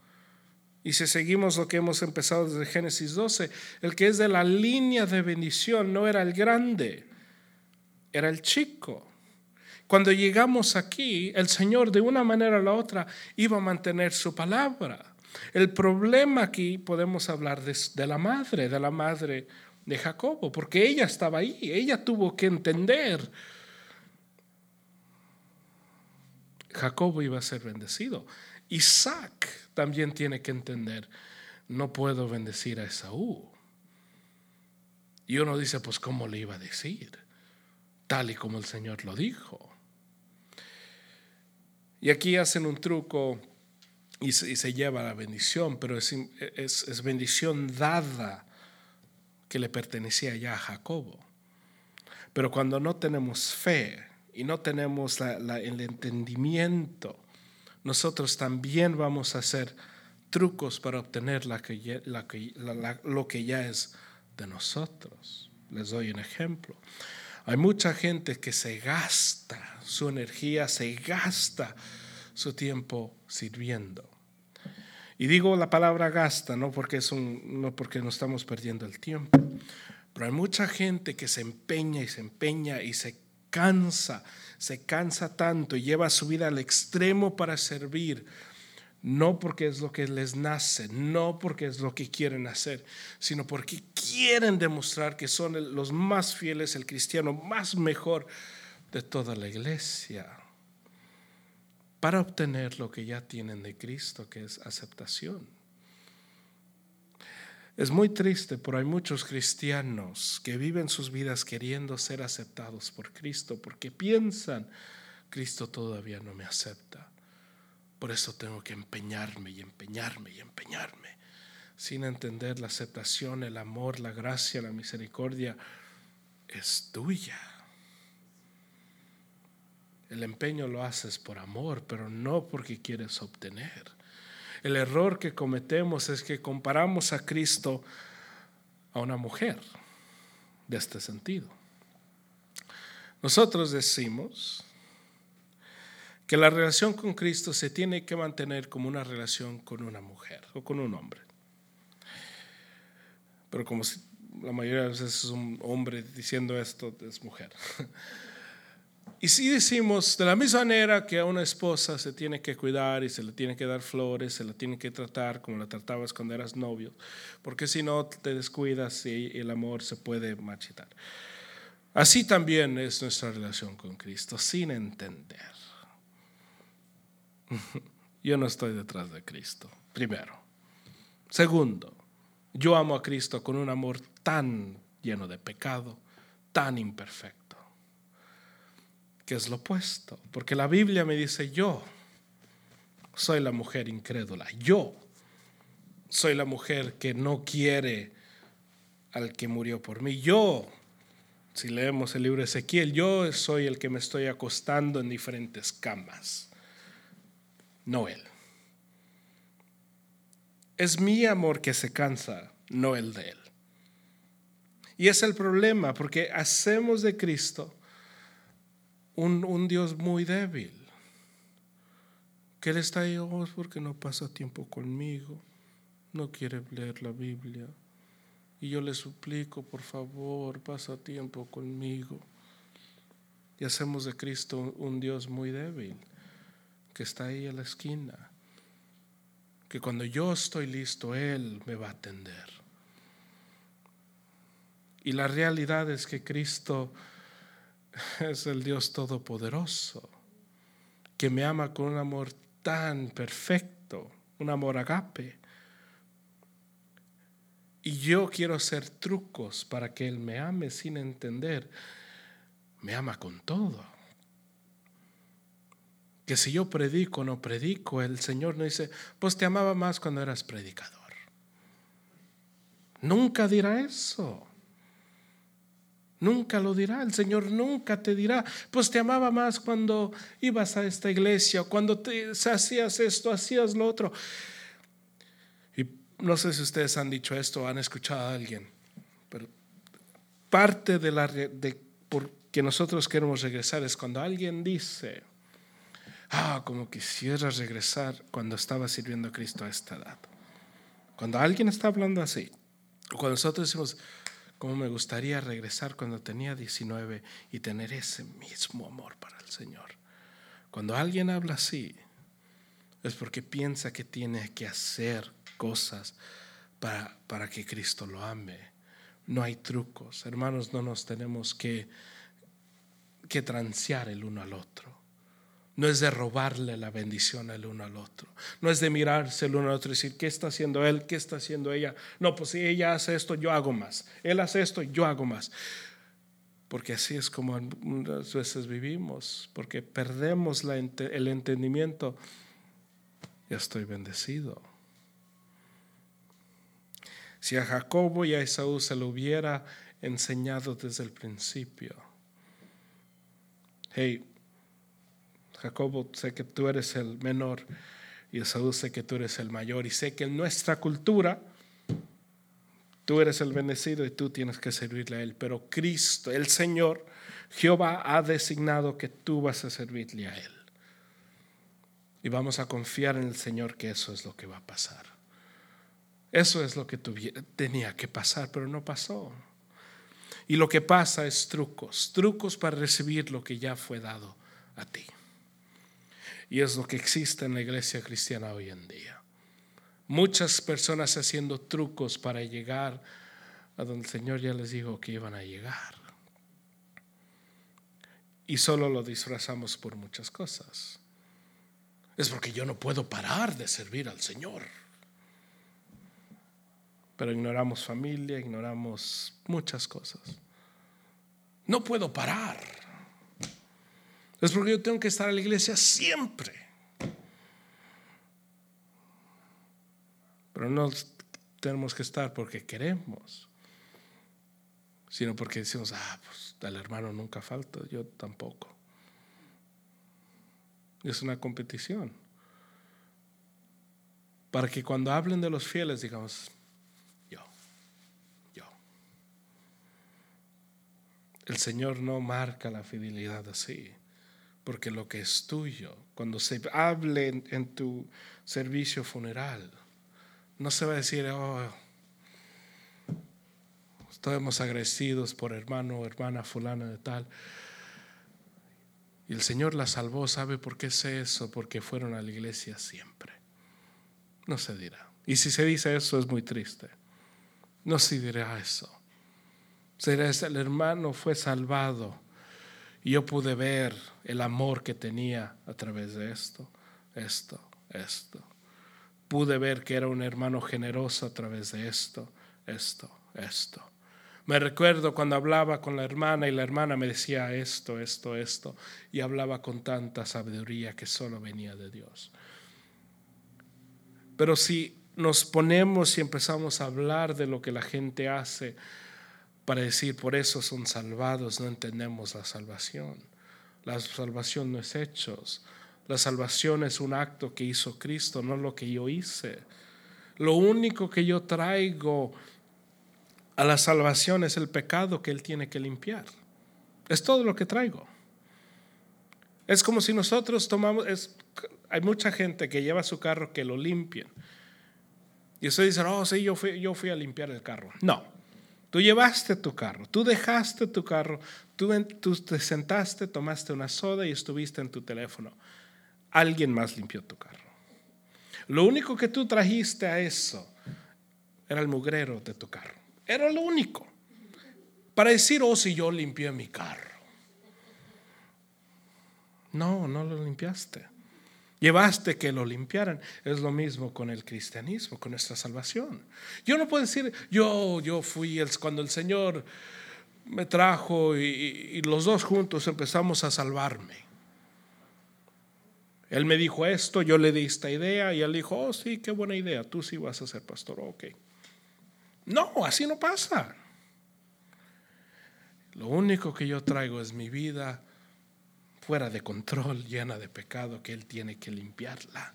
Speaker 3: y si seguimos lo que hemos empezado desde Génesis 12, el que es de la línea de bendición no era el grande, era el chico. Cuando llegamos aquí, el Señor de una manera o la otra iba a mantener su palabra. El problema aquí podemos hablar de, la madre, de la madre de Jacobo, porque ella estaba ahí, ella tuvo que entender. Jacobo iba a ser bendecido. Isaac también tiene que entender, no puedo bendecir a Esaú. Y uno dice, pues ¿cómo le iba a decir? Tal y como el Señor lo dijo. Y aquí hacen un truco y se, lleva la bendición, pero es, es bendición dada que le pertenecía ya a Jacobo. Pero cuando no tenemos fe y no tenemos el entendimiento, nosotros también vamos a hacer trucos para obtener lo que ya es de nosotros. Les doy un ejemplo. Hay mucha gente que se gasta su energía, se gasta su tiempo sirviendo. Y digo la palabra gasta, no porque, es un, no porque no estamos perdiendo el tiempo, pero hay mucha gente que se empeña y se empeña y se cansa, se cansa tanto y lleva su vida al extremo para servir, no porque es lo que les nace, no porque es lo que quieren hacer, sino porque quieren demostrar que son los más fieles, el cristiano más mejor de toda la iglesia, para obtener lo que ya tienen de Cristo, que es aceptación. Es muy triste, pero hay muchos cristianos que viven sus vidas queriendo ser aceptados por Cristo porque piensan, Cristo todavía no me acepta. Por eso tengo que empeñarme y empeñarme y empeñarme, sin entender la aceptación, el amor, la gracia, la misericordia es tuya. El empeño lo haces por amor, pero no porque quieres obtener. El error que cometemos es que comparamos a Cristo a una mujer de este sentido. Nosotros decimos que la relación con Cristo se tiene que mantener como una relación con una mujer o con un hombre. Pero como la mayoría de veces es un hombre diciendo esto, es mujer. Y si decimos de la misma manera que a una esposa se tiene que cuidar y se le tiene que dar flores, se la tiene que tratar como la tratabas cuando eras novio, porque si no te descuidas y el amor se puede machitar. Así también es nuestra relación con Cristo, sin entender. Yo no estoy detrás de Cristo, primero. Segundo, yo amo a Cristo con un amor tan lleno de pecado, tan imperfecto, que es lo opuesto. Porque la Biblia me dice, yo soy la mujer incrédula, yo soy la mujer que no quiere al que murió por mí, yo si leemos el libro de Ezequiel, yo soy el que me estoy acostando en diferentes camas no Él. Es mi amor que se cansa, no el de Él. Y es el problema, porque hacemos de Cristo un, Dios muy débil. Que Él está ahí, oh, porque no pasa tiempo conmigo, no quiere leer la Biblia. Y yo le suplico, por favor, pasa tiempo conmigo. Y hacemos de Cristo un Dios muy débil que está ahí a la esquina, que cuando yo estoy listo, Él me va a atender. Y la realidad es que Cristo es el Dios todopoderoso, que me ama con un amor tan perfecto, un amor agape. Y yo quiero hacer trucos para que Él me ame sin entender. Me ama con todo que si yo predico o no predico, el Señor no dice, pues te amaba más cuando eras predicador. Nunca dirá eso. Nunca lo dirá. El Señor nunca te dirá, pues te amaba más cuando ibas a esta iglesia, cuando te hacías esto, hacías lo otro. Y no sé si ustedes han dicho esto o han escuchado a alguien, pero parte de la de por que nosotros queremos regresar es cuando alguien dice, ah, como quisiera regresar cuando estaba sirviendo a Cristo a esta edad. Cuando alguien está hablando así, o cuando nosotros decimos, como me gustaría regresar cuando tenía 19 y tener ese mismo amor para el Señor. Cuando alguien habla así, es porque piensa que tiene que hacer cosas para, para que Cristo lo ame. No hay trucos. Hermanos, no nos tenemos que, que transear el uno al otro. No es de robarle la bendición el uno al otro. No es de mirarse el uno al otro y decir, ¿qué está haciendo él? ¿Qué está haciendo ella? No, pues si ella hace esto, yo hago más. Él hace esto, yo hago más. Porque así es como muchas veces vivimos. Porque perdemos el entendimiento. Ya estoy bendecido. Si a Jacobo y a Esaú se lo hubiera enseñado desde el principio. Hey, Jacobo, sé que tú eres el menor y Esaú sé que tú eres el mayor y sé que en nuestra cultura tú eres el bendecido y tú tienes que servirle a Él, pero Cristo, el Señor, Jehová ha designado que tú vas a servirle a Él. Y vamos a confiar en el Señor que eso es lo que va a pasar. Eso es lo que tenía que pasar, pero no pasó. Y lo que pasa es trucos, trucos para recibir lo que ya fue dado a ti. Y es lo que existe en la iglesia cristiana hoy en día. Muchas personas haciendo trucos para llegar a donde el Señor ya les dijo que iban a llegar. Y solo lo disfrazamos por muchas cosas. Es porque yo no puedo parar de servir al Señor. Pero ignoramos familia, ignoramos muchas cosas. No puedo parar. Es porque yo tengo que estar en la iglesia siempre. Pero no tenemos que estar porque queremos, sino porque decimos, ah, pues al hermano nunca falta, yo tampoco. Es una competición. Para que cuando hablen de los fieles digamos, yo, yo. El Señor no marca la fidelidad así porque lo que es tuyo, cuando se hable en, tu servicio funeral, no se va a decir, oh, estamos agradecidos por hermano o hermana fulana de tal. Y el Señor la salvó, ¿sabe por qué es eso? Porque fueron a la iglesia siempre. No se dirá. Y si se dice eso es muy triste. No se dirá eso. Será el hermano fue salvado y yo pude ver el amor que tenía a través de esto, esto, esto. Pude ver que era un hermano generoso a través de esto, esto, esto. Me recuerdo cuando hablaba con la hermana y la hermana me decía esto, esto, esto, y hablaba con tanta sabiduría que solo venía de Dios. Pero si nos ponemos y empezamos a hablar de lo que la gente hace, para decir por eso son salvados, no entendemos la salvación. La salvación no es hechos. La salvación es un acto que hizo Cristo, no lo que yo hice. Lo único que yo traigo a la salvación es el pecado que Él tiene que limpiar. Es todo lo que traigo. Es como si nosotros tomamos, hay mucha gente que lleva su carro que lo limpien. Y usted dice, oh, sí, yo fui, yo fui a limpiar el carro. No, Tú llevaste tu carro, tú dejaste tu carro, tú, te sentaste, tomaste una soda y estuviste en tu teléfono. Alguien más limpió tu carro. Lo único que tú trajiste a eso era el mugrero de tu carro. Era lo único. Para decir, oh, si yo limpié mi carro. No, no lo limpiaste. Llevaste que lo limpiaran. Es lo mismo con el cristianismo, con nuestra salvación. Yo no puedo decir, yo, yo fui cuando el Señor me trajo y, los dos juntos empezamos a salvarme. Él me dijo esto, yo le di esta idea y él dijo, oh sí, qué buena idea, tú sí vas a ser pastor, ok. No, así no pasa. Lo único que yo traigo es mi vida fuera de control, llena de pecado, que Él tiene que limpiarla.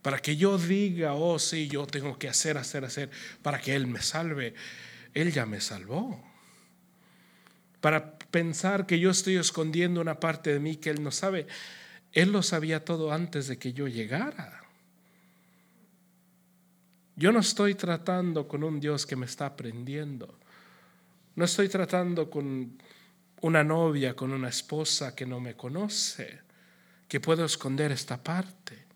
Speaker 3: Para que yo diga, oh sí, yo tengo que hacer, hacer, hacer, para que Él me salve. Él ya me salvó. Para pensar que yo estoy escondiendo una parte de mí que Él no sabe. Él lo sabía todo antes de que yo llegara. Yo no estoy tratando con un Dios que me está aprendiendo. No estoy tratando con una novia con una esposa que no me conoce, que puedo esconder esta parte.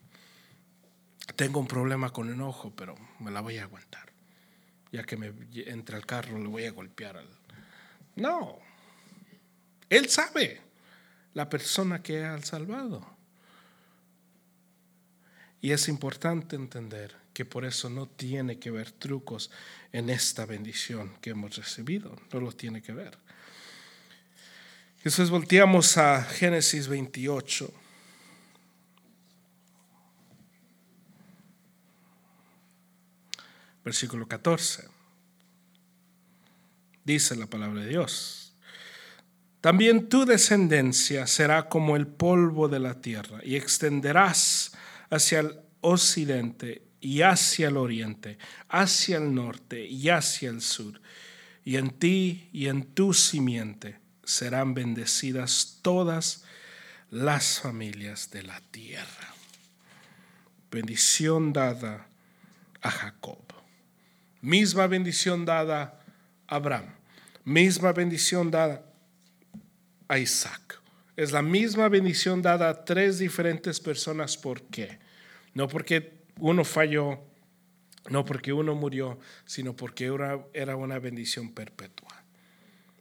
Speaker 3: Tengo un problema con el ojo, pero me la voy a aguantar. Ya que me entre al carro, le voy a golpear al... No, él sabe la persona que ha salvado. Y es importante entender que por eso no tiene que ver trucos en esta bendición que hemos recibido, no lo tiene que ver. Entonces volteamos a Génesis 28. Versículo 14. Dice la palabra de Dios. También tu descendencia será como el polvo de la tierra y extenderás hacia el occidente y hacia el oriente, hacia el norte y hacia el sur. Y en ti y en tu simiente serán bendecidas todas las familias de la tierra. Bendición dada a Jacob. Misma bendición dada a Abraham. Misma bendición dada a Isaac. Es la misma bendición dada a tres diferentes personas. ¿Por qué? No porque uno falló, no porque uno murió, sino porque era, una bendición perpetua.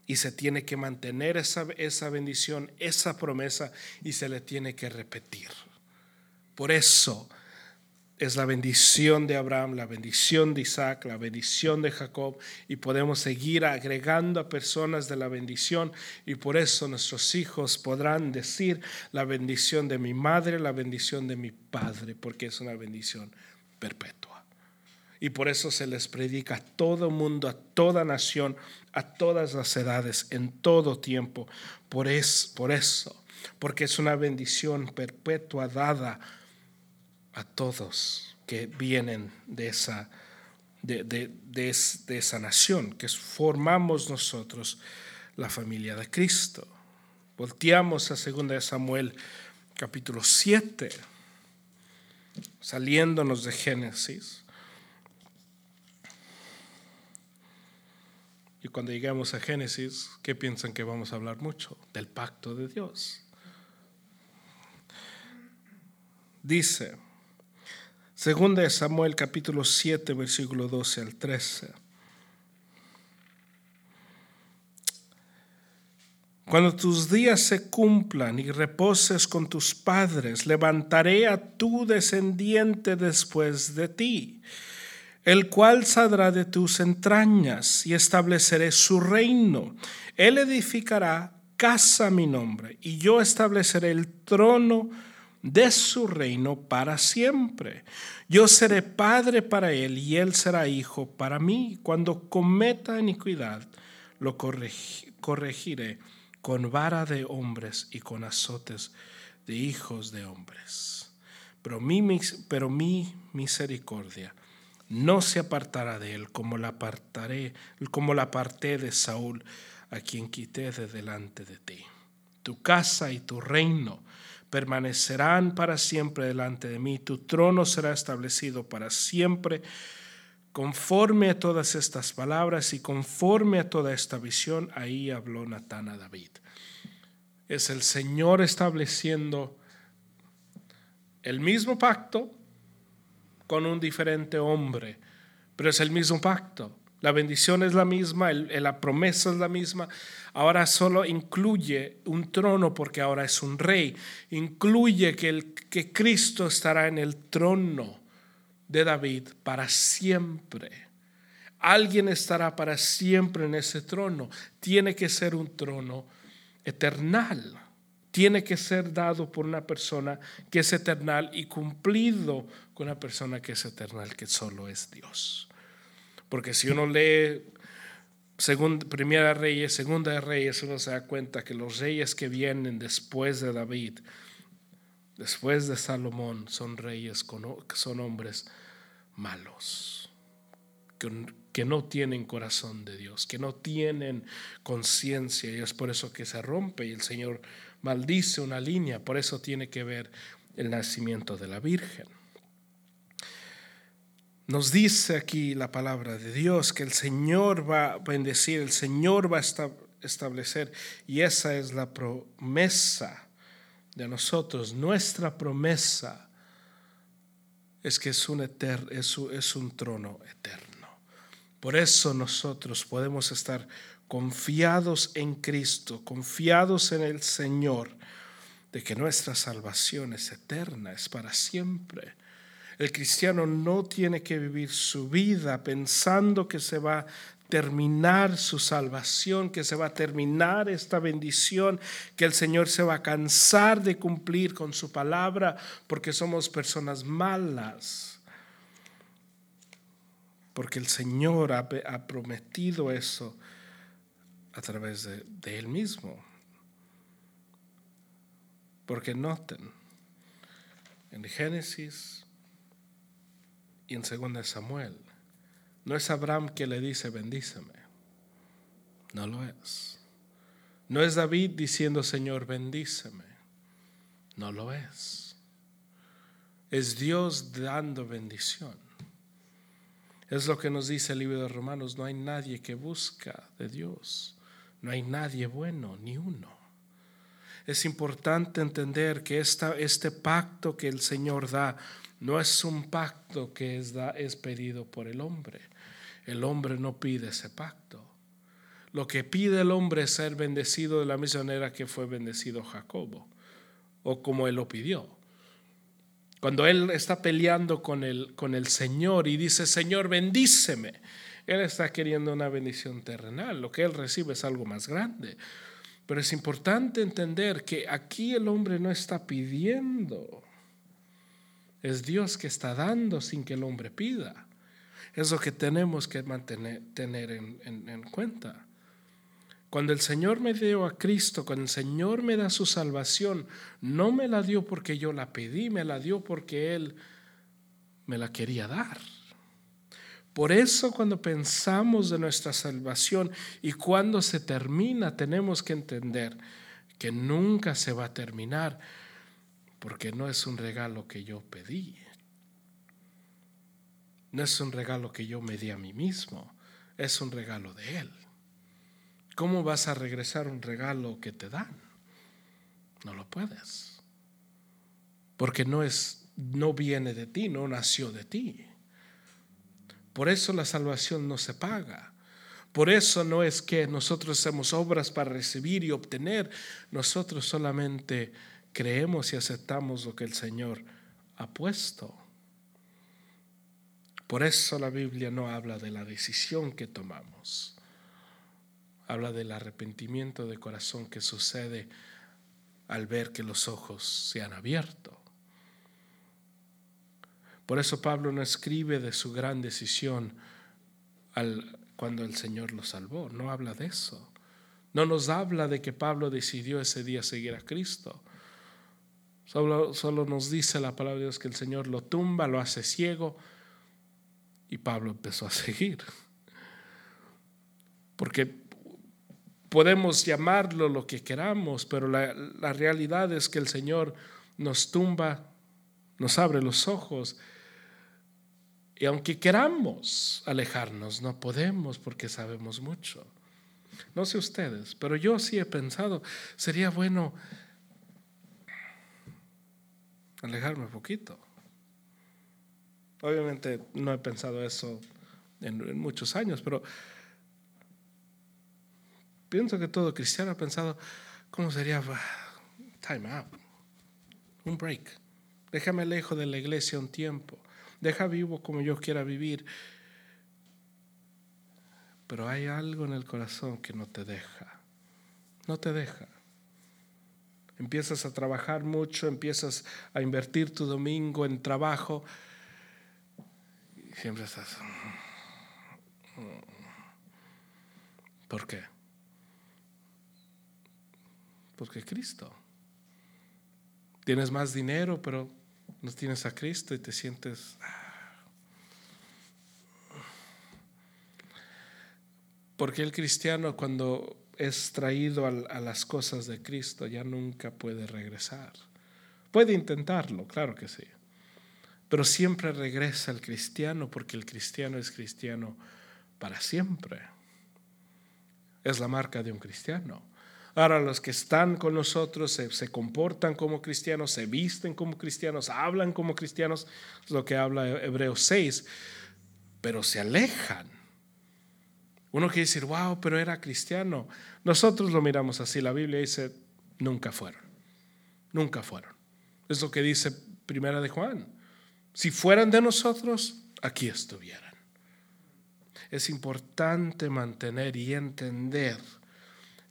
Speaker 3: Y se tiene que mantener esa, esa bendición, esa promesa, y se le tiene que repetir. Por eso es la bendición de Abraham, la bendición de Isaac, la bendición de Jacob y podemos seguir agregando a personas de la bendición y por eso nuestros hijos podrán decir la bendición de mi madre, la bendición de mi padre, porque es una bendición perpetua. Y por eso se les predica a todo mundo, a toda nación, a todas las edades, en todo tiempo. Por, es, por eso, porque es una bendición perpetua dada a todos que vienen de esa, de, esa nación, que formamos nosotros la familia de Cristo. Volteamos a 2 Samuel capítulo 7, saliéndonos de Génesis. Y cuando llegamos a Génesis, ¿qué piensan que vamos a hablar mucho? Del pacto de Dios. Dice, Segunda de Samuel capítulo 7 versículo 12 al 13. Cuando tus días se cumplan y reposes con tus padres, levantaré a tu descendiente después de ti, el cual saldrá de tus entrañas y estableceré su reino. Él edificará casa mi nombre y yo estableceré el trono de su reino para siempre. Yo seré padre para él y él será hijo para mí. Cuando cometa iniquidad, lo corregiré con vara de hombres y con azotes de hijos de hombres. Pero mi, pero mi misericordia no se apartará de él como la apartaré, como la aparté de Saúl, a quien quité de delante de ti. Tu casa y tu reino permanecerán para siempre delante de mí, tu trono será establecido para siempre. Conforme a todas estas palabras y conforme a toda esta visión, ahí habló Natán a David. Es el Señor estableciendo el mismo pacto con un diferente hombre, pero es el mismo pacto. La bendición es la misma, la promesa es la misma. Ahora solo incluye un trono porque ahora es un rey. Incluye que, el, que Cristo estará en el trono de David para siempre. Alguien estará para siempre en ese trono. Tiene que ser un trono eternal. Tiene que ser dado por una persona que es eternal y cumplido con una persona que es eternal, que solo es Dios. Porque si uno lee segunda, Primera Reyes, Segunda de Reyes, uno se da cuenta que los reyes que vienen después de David, después de Salomón, son reyes, son hombres malos, que no tienen corazón de Dios, que no tienen conciencia, y es por eso que se rompe y el Señor maldice una línea, por eso tiene que ver el nacimiento de la Virgen. Nos dice aquí la palabra de Dios que el Señor va a bendecir, el Señor va a establecer, y esa es la promesa de nosotros. Nuestra promesa es que es un, es, es un trono eterno. Por eso nosotros podemos estar confiados en Cristo, confiados en el Señor, de que nuestra salvación es eterna, es para siempre el cristiano no tiene que vivir su vida pensando que se va a terminar su salvación, que se va a terminar esta bendición, que el Señor se va a cansar de cumplir con su palabra porque somos personas malas. Porque el Señor ha, prometido eso a través de, Él mismo. Porque noten, en Génesis y en 2 Samuel. No es Abraham que le dice, bendíceme. No lo es. No es David diciendo, Señor, bendíceme. No lo es. Es Dios dando bendición. Es lo que nos dice el libro de Romanos. No hay nadie que busca de Dios. No hay nadie bueno, ni uno. Es importante entender que esta, este pacto que el Señor da no es un pacto que es, da, es pedido por el hombre. El hombre no pide ese pacto. Lo que pide el hombre es ser bendecido de la misma manera que fue bendecido Jacobo, o como él lo pidió. Cuando él está peleando con el, con el Señor y dice, Señor, bendíceme, él está queriendo una bendición terrenal. Lo que él recibe es algo más grande. Pero es importante entender que aquí el hombre no está pidiendo. Es Dios que está dando sin que el hombre pida. Es lo que tenemos que mantener, tener en, en cuenta. Cuando el Señor me dio a Cristo, cuando el Señor me da su salvación, no me la dio porque yo la pedí, me la dio porque Él me la quería dar. Por eso cuando pensamos de nuestra salvación y cuando se termina, tenemos que entender que nunca se va a terminar porque no es un regalo que yo pedí. No es un regalo que yo me di a mí mismo, es un regalo de Él. ¿Cómo vas a regresar un regalo que te dan? No lo puedes. Porque no es no viene de ti, no nació de ti. Por eso la salvación no se paga. Por eso no es que nosotros hacemos obras para recibir y obtener. Nosotros solamente creemos y aceptamos lo que el Señor ha puesto. Por eso la Biblia no habla de la decisión que tomamos. Habla del arrepentimiento de corazón que sucede al ver que los ojos se han abierto. Por eso Pablo no escribe de su gran decisión al, cuando el Señor lo salvó, no habla de eso. No nos habla de que Pablo decidió ese día seguir a Cristo. Solo, solo nos dice la palabra de Dios que el Señor lo tumba, lo hace ciego y Pablo empezó a seguir. Porque podemos llamarlo lo que queramos, pero la, la realidad es que el Señor nos tumba, nos abre los ojos y aunque queramos alejarnos, no podemos porque sabemos mucho. No sé ustedes, pero yo sí he pensado, sería bueno alejarme un poquito. Obviamente no he pensado eso en, muchos años, pero pienso que todo cristiano ha pensado, ¿cómo sería time out? Un break. Déjame lejos de la iglesia un tiempo deja vivo como yo quiera vivir. Pero hay algo en el corazón que no te deja, no te deja. Empiezas a trabajar mucho, empiezas a invertir tu domingo en trabajo y siempre estás... ¿Por qué? Porque Cristo. Tienes más dinero, pero no tienes a Cristo y te sientes... Ah. Porque el cristiano cuando es traído a las cosas de Cristo ya nunca puede regresar. Puede intentarlo, claro que sí. Pero siempre regresa el cristiano porque el cristiano es cristiano para siempre. Es la marca de un cristiano. Ahora los que están con nosotros se, comportan como cristianos, se visten como cristianos, hablan como cristianos, es lo que habla Hebreos 6, pero se alejan. Uno quiere decir, wow, pero era cristiano. Nosotros lo miramos así, la Biblia dice, nunca fueron, nunca fueron. Es lo que dice Primera de Juan. Si fueran de nosotros, aquí estuvieran. Es importante mantener y entender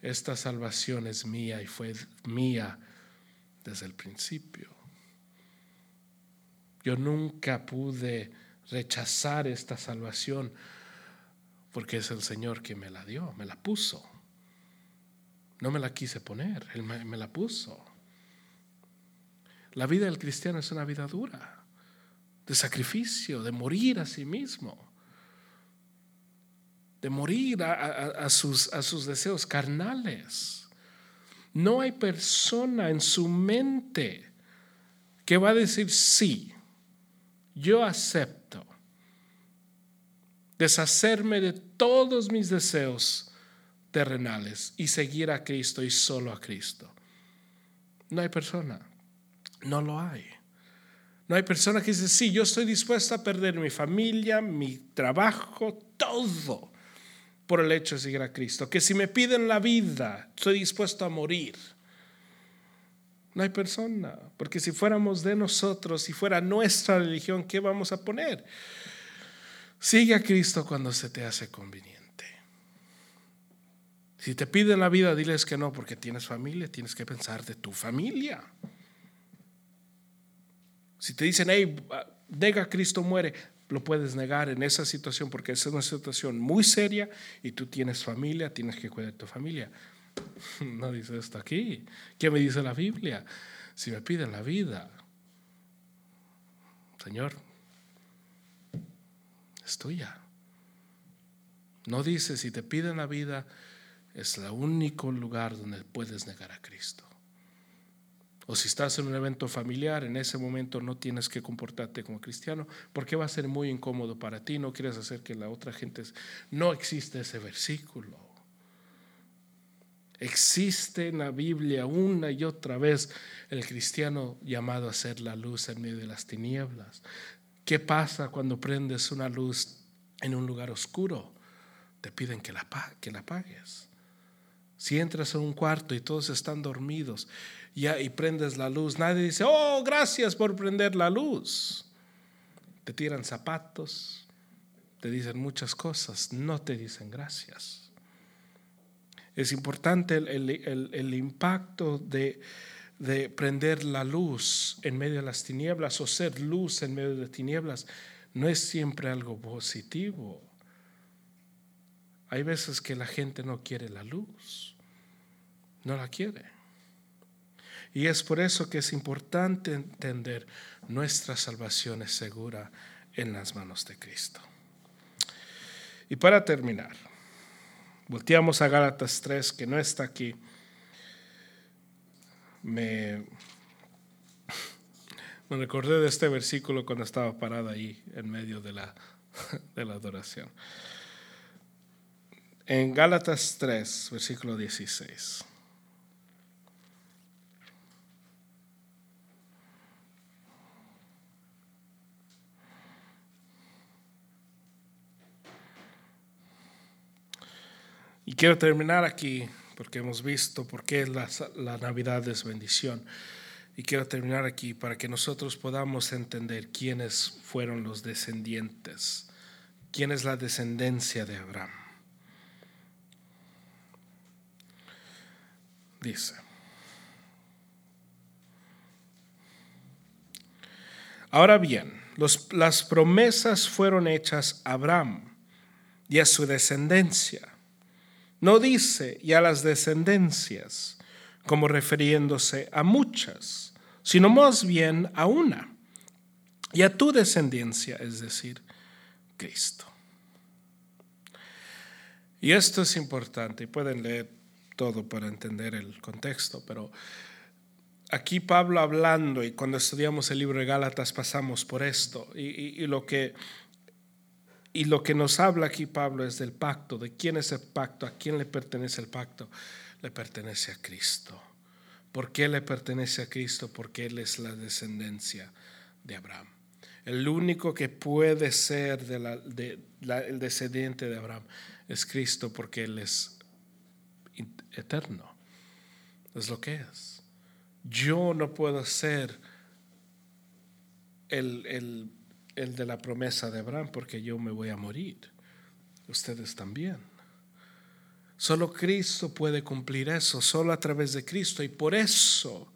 Speaker 3: esta salvación es mía y fue mía desde el principio. Yo nunca pude rechazar esta salvación porque es el Señor que me la dio, me la puso. No me la quise poner, Él me, la puso. La vida del cristiano es una vida dura, de sacrificio, de morir a sí mismo de morir a, sus, sus deseos carnales. No hay persona en su mente que va a decir sí, yo acepto deshacerme de todos mis deseos terrenales y seguir a Cristo y solo a Cristo. No hay persona, no lo hay. No hay persona que dice, sí, yo estoy dispuesta a perder mi familia, mi trabajo, todo por el hecho de seguir a Cristo. Que si me piden la vida, estoy dispuesto a morir. No hay persona, porque si fuéramos de nosotros, si fuera nuestra religión, ¿qué vamos a poner? Sigue a Cristo cuando se te hace conveniente. Si te piden la vida, diles que no, porque tienes familia, tienes que pensar de tu familia. Si te dicen, hey, nega a Cristo, muere, lo puedes negar en esa situación porque esa es una situación muy seria y tú tienes familia, tienes que cuidar de tu familia. No dice esto aquí. ¿Qué me dice la Biblia? Si me piden la vida, Señor, es tuya. No dice, si te piden la vida, es el único lugar donde puedes negar a Cristo. O si estás en un evento familiar, en ese momento no tienes que comportarte como cristiano, porque va a ser muy incómodo para ti, no quieres hacer que la otra gente... No existe ese versículo. Existe en la Biblia una y otra vez el cristiano llamado a ser la luz en medio de las tinieblas. ¿Qué pasa cuando prendes una luz en un lugar oscuro? Te piden que la, que la apagues. Si entras a un cuarto y todos están dormidos y prendes la luz, nadie dice, oh, gracias por prender la luz. Te tiran zapatos, te dicen muchas cosas, no te dicen gracias. Es importante el, impacto de, de prender la luz en medio de las tinieblas o ser luz en medio de tinieblas. No es siempre algo positivo. Hay veces que la gente no quiere la luz, no la quiere. Y es por eso que es importante entender nuestra salvación es segura en las manos de Cristo. Y para terminar, volteamos a Gálatas 3, que no está aquí. Me, me recordé de este versículo cuando estaba parado ahí en medio de la, de la adoración. En Gálatas 3, versículo 16. Y quiero terminar aquí porque hemos visto por qué la, la Navidad es bendición. Y quiero terminar aquí para que nosotros podamos entender quiénes fueron los descendientes, quién es la descendencia de Abraham. Dice, ahora bien, las promesas fueron hechas a Abraham y a su descendencia. No dice y a las descendencias, como refiriéndose a muchas, sino más bien a una, y a tu descendencia, es decir, Cristo. Y esto es importante, y pueden leer todo para entender el contexto, pero aquí Pablo hablando, y cuando estudiamos el libro de Gálatas pasamos por esto, y, y lo que y lo que nos habla aquí Pablo es del pacto, de quién es el pacto, a quién le pertenece el pacto. Le pertenece a Cristo. ¿Por qué le pertenece a Cristo? Porque Él es la descendencia de Abraham. El único que puede ser el descendiente de Abraham es Cristo porque Él es eterno. Es lo que es. Yo no puedo ser el, el el de la promesa de Abraham, porque yo me voy a morir. Ustedes también. Solo Cristo puede cumplir eso, solo a través de Cristo. Y por eso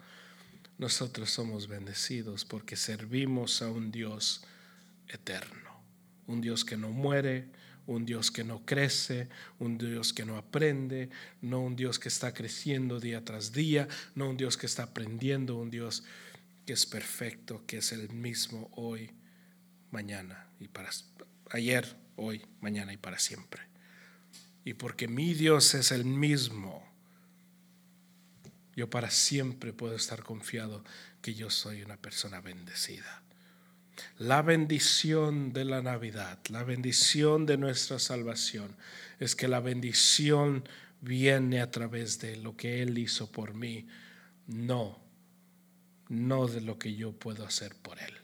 Speaker 3: nosotros somos bendecidos, porque servimos a un Dios eterno, un Dios que no muere, un Dios que no crece, un Dios que no aprende, no un Dios que está creciendo día tras día, no un Dios que está aprendiendo, un Dios que es perfecto, que es el mismo hoy mañana y para ayer, hoy, mañana y para siempre. Y porque mi Dios es el mismo, yo para siempre puedo estar confiado que yo soy una persona bendecida. La bendición de la Navidad, la bendición de nuestra salvación, es que la bendición viene a través de lo que Él hizo por mí, no, no de lo que yo puedo hacer por Él.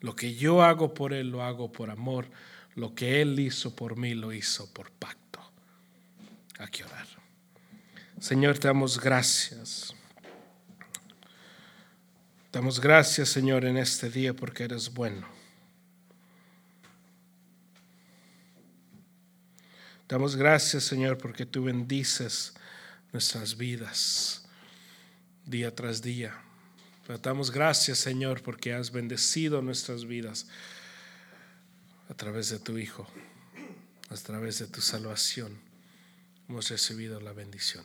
Speaker 3: Lo que yo hago por Él lo hago por amor, lo que Él hizo por mí lo hizo por pacto. Hay que orar. Señor, te damos gracias. Damos gracias, Señor, en este día porque eres bueno. Damos gracias, Señor, porque tú bendices nuestras vidas día tras día. Damos gracias, Señor, porque has bendecido nuestras vidas a través de tu Hijo, a través de tu salvación. Hemos recibido la bendición.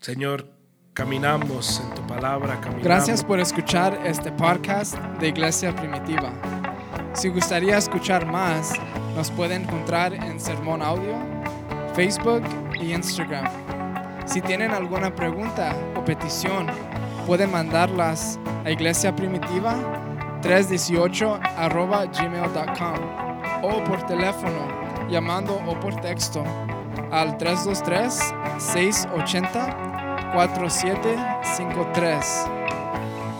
Speaker 3: Señor, caminamos en tu palabra.
Speaker 1: Gracias por escuchar este podcast de Iglesia Primitiva. Si gustaría escuchar más, nos pueden encontrar en Sermón Audio, Facebook y Instagram. Si tienen alguna pregunta o petición, pueden mandarlas a Iglesia Primitiva 318 gmail.com o por teléfono llamando o por texto al 323 680 4753.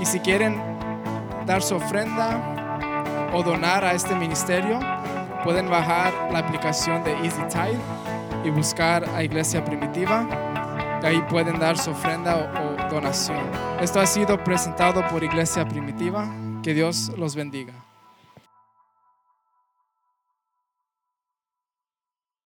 Speaker 1: Y si quieren dar su ofrenda o donar a este ministerio, pueden bajar la aplicación de Easy Tide y buscar a Iglesia Primitiva. ahí pueden dar su ofrenda o Esto ha sido presentado por Iglesia Primitiva. Que Dios los bendiga.